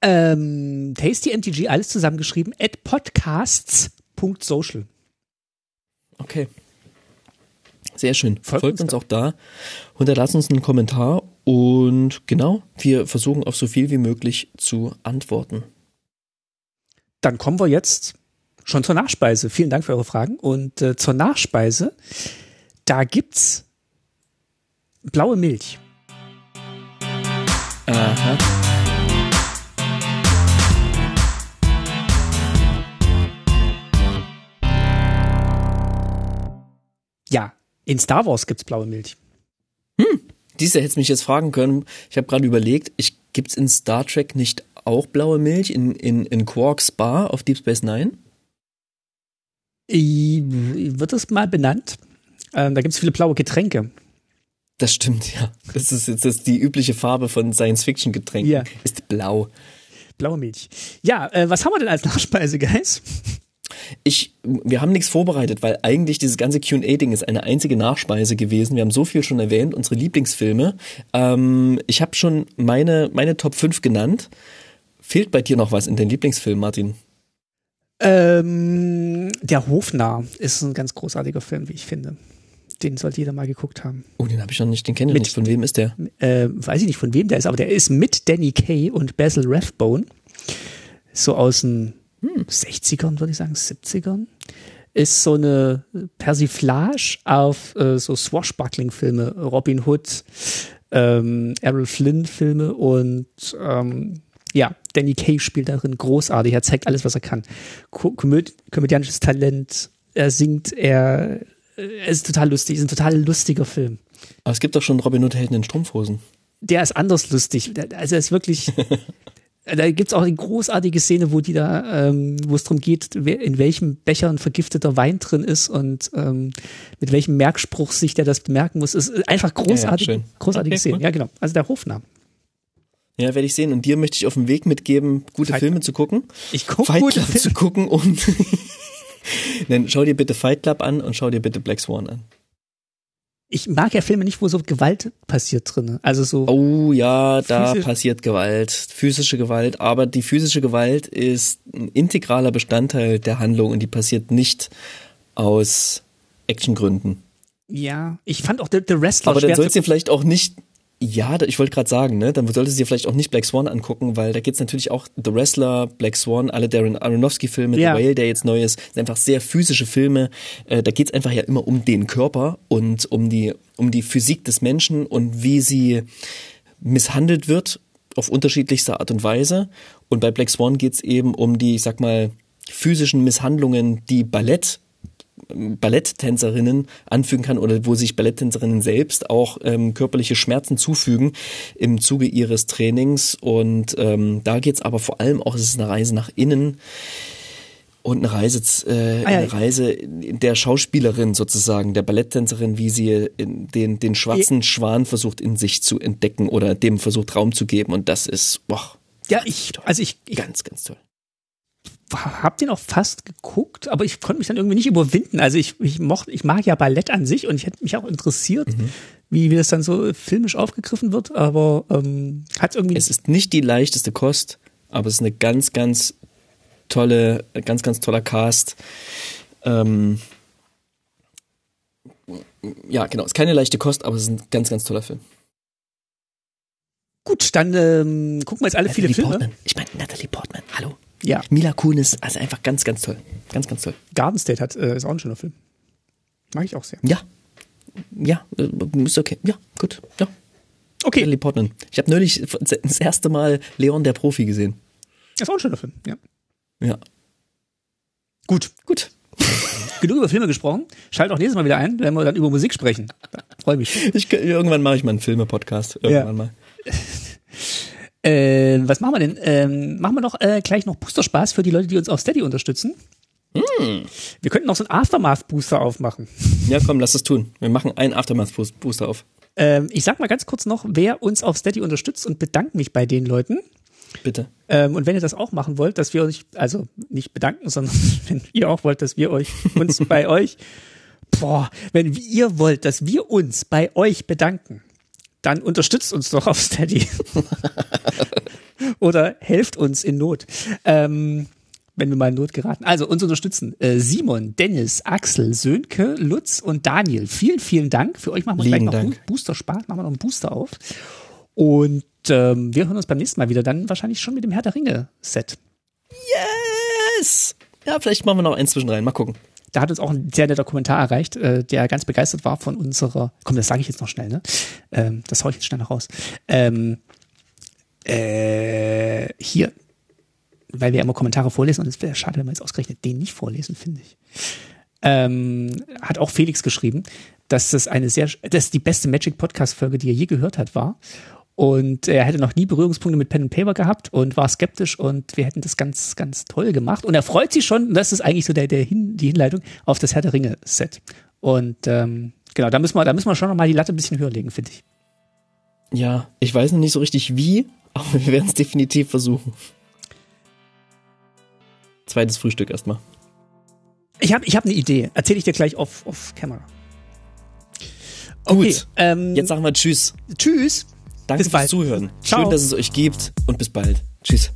S2: Ähm, tastymtg, alles zusammengeschrieben, at podcasts.social.
S1: Okay. Sehr schön. Folgt, Folgt uns, uns auch da. Hinterlasst uns einen Kommentar und genau, wir versuchen auf so viel wie möglich zu antworten.
S2: Dann kommen wir jetzt schon zur Nachspeise. Vielen Dank für eure Fragen. Und äh, zur Nachspeise, da gibt's blaue Milch. Aha. Ja, in Star Wars gibt's blaue Milch.
S1: Hm, diese hätte mich jetzt fragen können. Ich habe gerade überlegt, ich, gibt's in Star Trek nicht auch blaue Milch in, in, in Quarks Bar auf Deep Space Nine?
S2: Wird das mal benannt? Ähm, da gibt's viele blaue Getränke.
S1: Das stimmt, ja. Das ist jetzt das ist die übliche Farbe von Science-Fiction-Getränken. Ja. Ist blau.
S2: Blaue Milch. Ja, äh, was haben wir denn als Nachspeise, Guys?
S1: Ich, wir haben nichts vorbereitet, weil eigentlich dieses ganze Q&A-Ding ist eine einzige Nachspeise gewesen. Wir haben so viel schon erwähnt, unsere Lieblingsfilme. Ähm, ich habe schon meine, meine Top 5 genannt. Fehlt bei dir noch was in den Lieblingsfilmen, Martin?
S2: Ähm, der Hofnarr ist ein ganz großartiger Film, wie ich finde. Den sollte jeder mal geguckt haben.
S1: Oh, den habe ich noch nicht, den kenne ich
S2: Mit-
S1: nicht. Von wem ist der?
S2: Äh, weiß ich nicht, von wem der ist, aber der ist mit Danny Kaye und Basil Rathbone. So aus den 60ern, würde ich sagen, 70ern. Ist so eine Persiflage auf äh, so Swashbuckling-Filme, Robin Hood, ähm, Errol Flynn-Filme und ähm, ja, Danny Kaye spielt darin großartig. Er zeigt alles, was er kann. Ko komöd komödiantisches Talent, er singt, er, er ist total lustig, ist ein total lustiger Film
S1: Aber es gibt doch schon Robin Hood Helden in Strumpfhosen.
S2: der ist anders lustig. Also er ist wirklich. Da gibt's auch eine großartige Szene, wo die da, ähm, wo es darum geht, in welchem Becher ein vergifteter Wein drin ist und ähm, mit welchem Merkspruch sich der das bemerken muss. Es ist einfach großartig,
S1: schön.
S2: großartige
S1: Okay,
S2: Szene.
S1: cool.
S2: Ja, genau. Also der Hofname.
S1: Ja, werde ich sehen. Und dir möchte ich auf den Weg mitgeben, gute
S2: Fight
S1: Filme zu gucken.
S2: Ich gucke
S1: Fight Club
S2: Filme.
S1: zu gucken und dann schau dir bitte Fight Club an und schau dir bitte Black Swan an.
S2: Ich mag ja Filme nicht, wo so Gewalt passiert drin. Also so.
S1: Oh ja, da passiert Gewalt, physische Gewalt, aber die physische Gewalt ist ein integraler Bestandteil der Handlung und die passiert nicht aus Actiongründen.
S2: Ja, ich fand auch The, The Wrestler
S1: Aber dann sollst du vielleicht auch nicht, ja, ich wollte gerade sagen, ne, dann solltest du dir vielleicht auch nicht Black Swan angucken, weil da geht's natürlich auch The Wrestler, Black Swan, alle Darren Aronofsky-Filme,
S2: Ja.
S1: The Whale, der jetzt neu ist, sind einfach sehr physische Filme. Äh, da geht's einfach ja immer um den Körper und um die, um die Physik des Menschen und wie sie misshandelt wird auf unterschiedlichste Art und Weise. Und bei Black Swan geht's eben um die, ich sag mal, physischen Misshandlungen, die Ballett Balletttänzerinnen anfügen kann oder wo sich Balletttänzerinnen selbst auch ähm, körperliche Schmerzen zufügen im Zuge ihres Trainings. Und ähm, da geht's aber vor allem auch, es ist eine Reise nach innen und eine Reise, äh,
S2: Ah,
S1: eine Reise der Schauspielerin sozusagen, der Balletttänzerin, wie sie in den, den schwarzen Schwan versucht in sich zu entdecken oder dem versucht Raum zu geben. Und das ist, boah,
S2: Ja, ich, also ich, ich
S1: ganz, ganz toll.
S2: Hab den auch fast geguckt, aber ich konnte mich dann irgendwie nicht überwinden. Also ich, ich mochte, ich mag ja Ballett an sich und ich hätte mich auch interessiert,
S1: Mhm.
S2: wie, wie das dann so filmisch aufgegriffen wird, aber ähm, hat irgendwie
S1: Es ist nicht die leichteste Kost, aber es ist eine ganz, ganz tolle, ganz, ganz toller Cast. Ähm, ja, genau, es ist keine leichte Kost, aber es ist ein ganz, ganz toller Film.
S2: gut. Dann ähm, gucken wir jetzt alle viele Filme.
S1: Portman. Ich meine, Natalie Portman, hallo.
S2: Ja,
S1: Mila Kunis, also einfach ganz, ganz toll. Ganz, ganz toll.
S2: Garden State hat äh, ist auch ein schöner Film. Mag ich auch sehr.
S1: Ja. Ja, äh, ist okay. Ja, gut. Ja.
S2: Okay,
S1: Natalie Portman. Ich habe neulich das erste Mal Leon der Profi gesehen.
S2: ist auch ein schöner Film. Ja.
S1: Ja.
S2: Gut,
S1: Gut.
S2: genug über Filme gesprochen. Schalt auch nächstes Mal wieder ein, wenn wir dann über Musik sprechen. Freue mich.
S1: Ich, irgendwann mache ich mal einen Filme-Podcast. Irgendwann
S2: Ja.
S1: mal.
S2: Äh, was machen wir denn? Ähm, machen wir doch äh, gleich noch Booster-Spaß für die Leute, die uns auf Steady unterstützen. Wir könnten noch so einen Aftermath-Booster aufmachen.
S1: Ja, komm, lass es tun. Wir machen einen Aftermath-Booster auf.
S2: Ähm, ich sag mal ganz kurz noch, wer uns auf Steady unterstützt und bedanke mich bei den Leuten.
S1: Bitte.
S2: Ähm, und wenn ihr das auch machen wollt, dass wir euch, also nicht bedanken, sondern wenn ihr auch wollt, dass wir euch uns bei euch, boah, wenn ihr wollt, dass wir uns bei euch bedanken, dann unterstützt uns doch auf Steady. Oder helft uns in Not. Ähm, wenn wir mal in Not geraten. Also uns unterstützen äh, Simon, Dennis, Axel, Sönke, Lutz und Daniel. Vielen, vielen Dank. Für euch machen wir
S1: Lieben
S2: gleich noch
S1: Dank.
S2: Bo- Booster Spaß, machen wir noch einen Booster auf. Und ähm, wir hören uns beim nächsten Mal wieder, dann wahrscheinlich schon mit dem Herr der Ringe-Set.
S1: Yes! Ja, vielleicht machen wir noch eins zwischen rein. Mal gucken.
S2: Da hat uns auch ein sehr netter Kommentar erreicht, äh, der ganz begeistert war von unserer, komm, das sage ich jetzt noch schnell, ne? Ähm, das hau ich jetzt schnell noch raus. Ähm, äh, hier, weil wir immer Kommentare vorlesen und es wäre schade, wenn wir jetzt ausgerechnet den nicht vorlesen, finde ich. Ähm, hat auch Felix geschrieben, dass das eine sehr, dass die beste Magic Podcast Folge, die er je gehört hat, war. Und er hätte noch nie Berührungspunkte mit Pen and Paper gehabt und war skeptisch und wir hätten das ganz, ganz toll gemacht. Und er freut sich schon, und das ist eigentlich so der, der Hin, die Hinleitung auf das Herr der Ringe Set. Und ähm, genau, da müssen wir, da müssen wir schon noch mal die Latte ein bisschen höher legen, finde ich.
S1: Ja, ich weiß noch nicht so richtig wie, aber wir werden es definitiv versuchen. Zweites Frühstück erstmal.
S2: Ich habe ich hab eine Idee. Erzähle ich dir gleich off, off camera. Okay,
S1: Gut.
S2: ähm,
S1: Jetzt sagen wir Tschüss.
S2: tschüss.
S1: Danke
S2: Bis
S1: fürs
S2: bald.
S1: Zuhören.
S2: Ciao.
S1: Schön, dass es euch gibt und bis bald. Tschüss.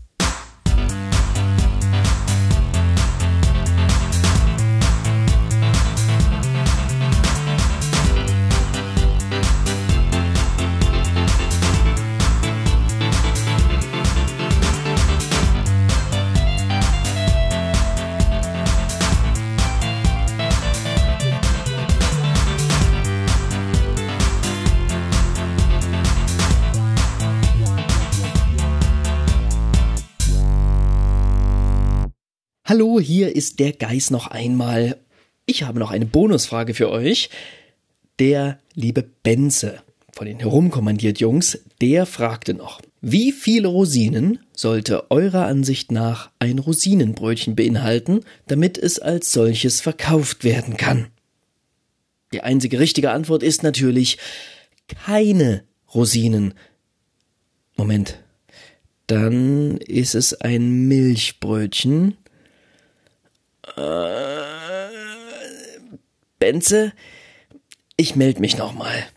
S1: Hallo, hier ist der Geist noch einmal. Ich habe noch eine Bonusfrage für euch. Der liebe Benze von den Herumkommandiert Jungs, der fragte noch, wie viele Rosinen sollte eurer Ansicht nach ein Rosinenbrötchen beinhalten, damit es als solches verkauft werden kann? Die einzige richtige Antwort ist natürlich keine Rosinen. Moment. Dann ist es ein Milchbrötchen. Äh, Benze, ich melde mich nochmal.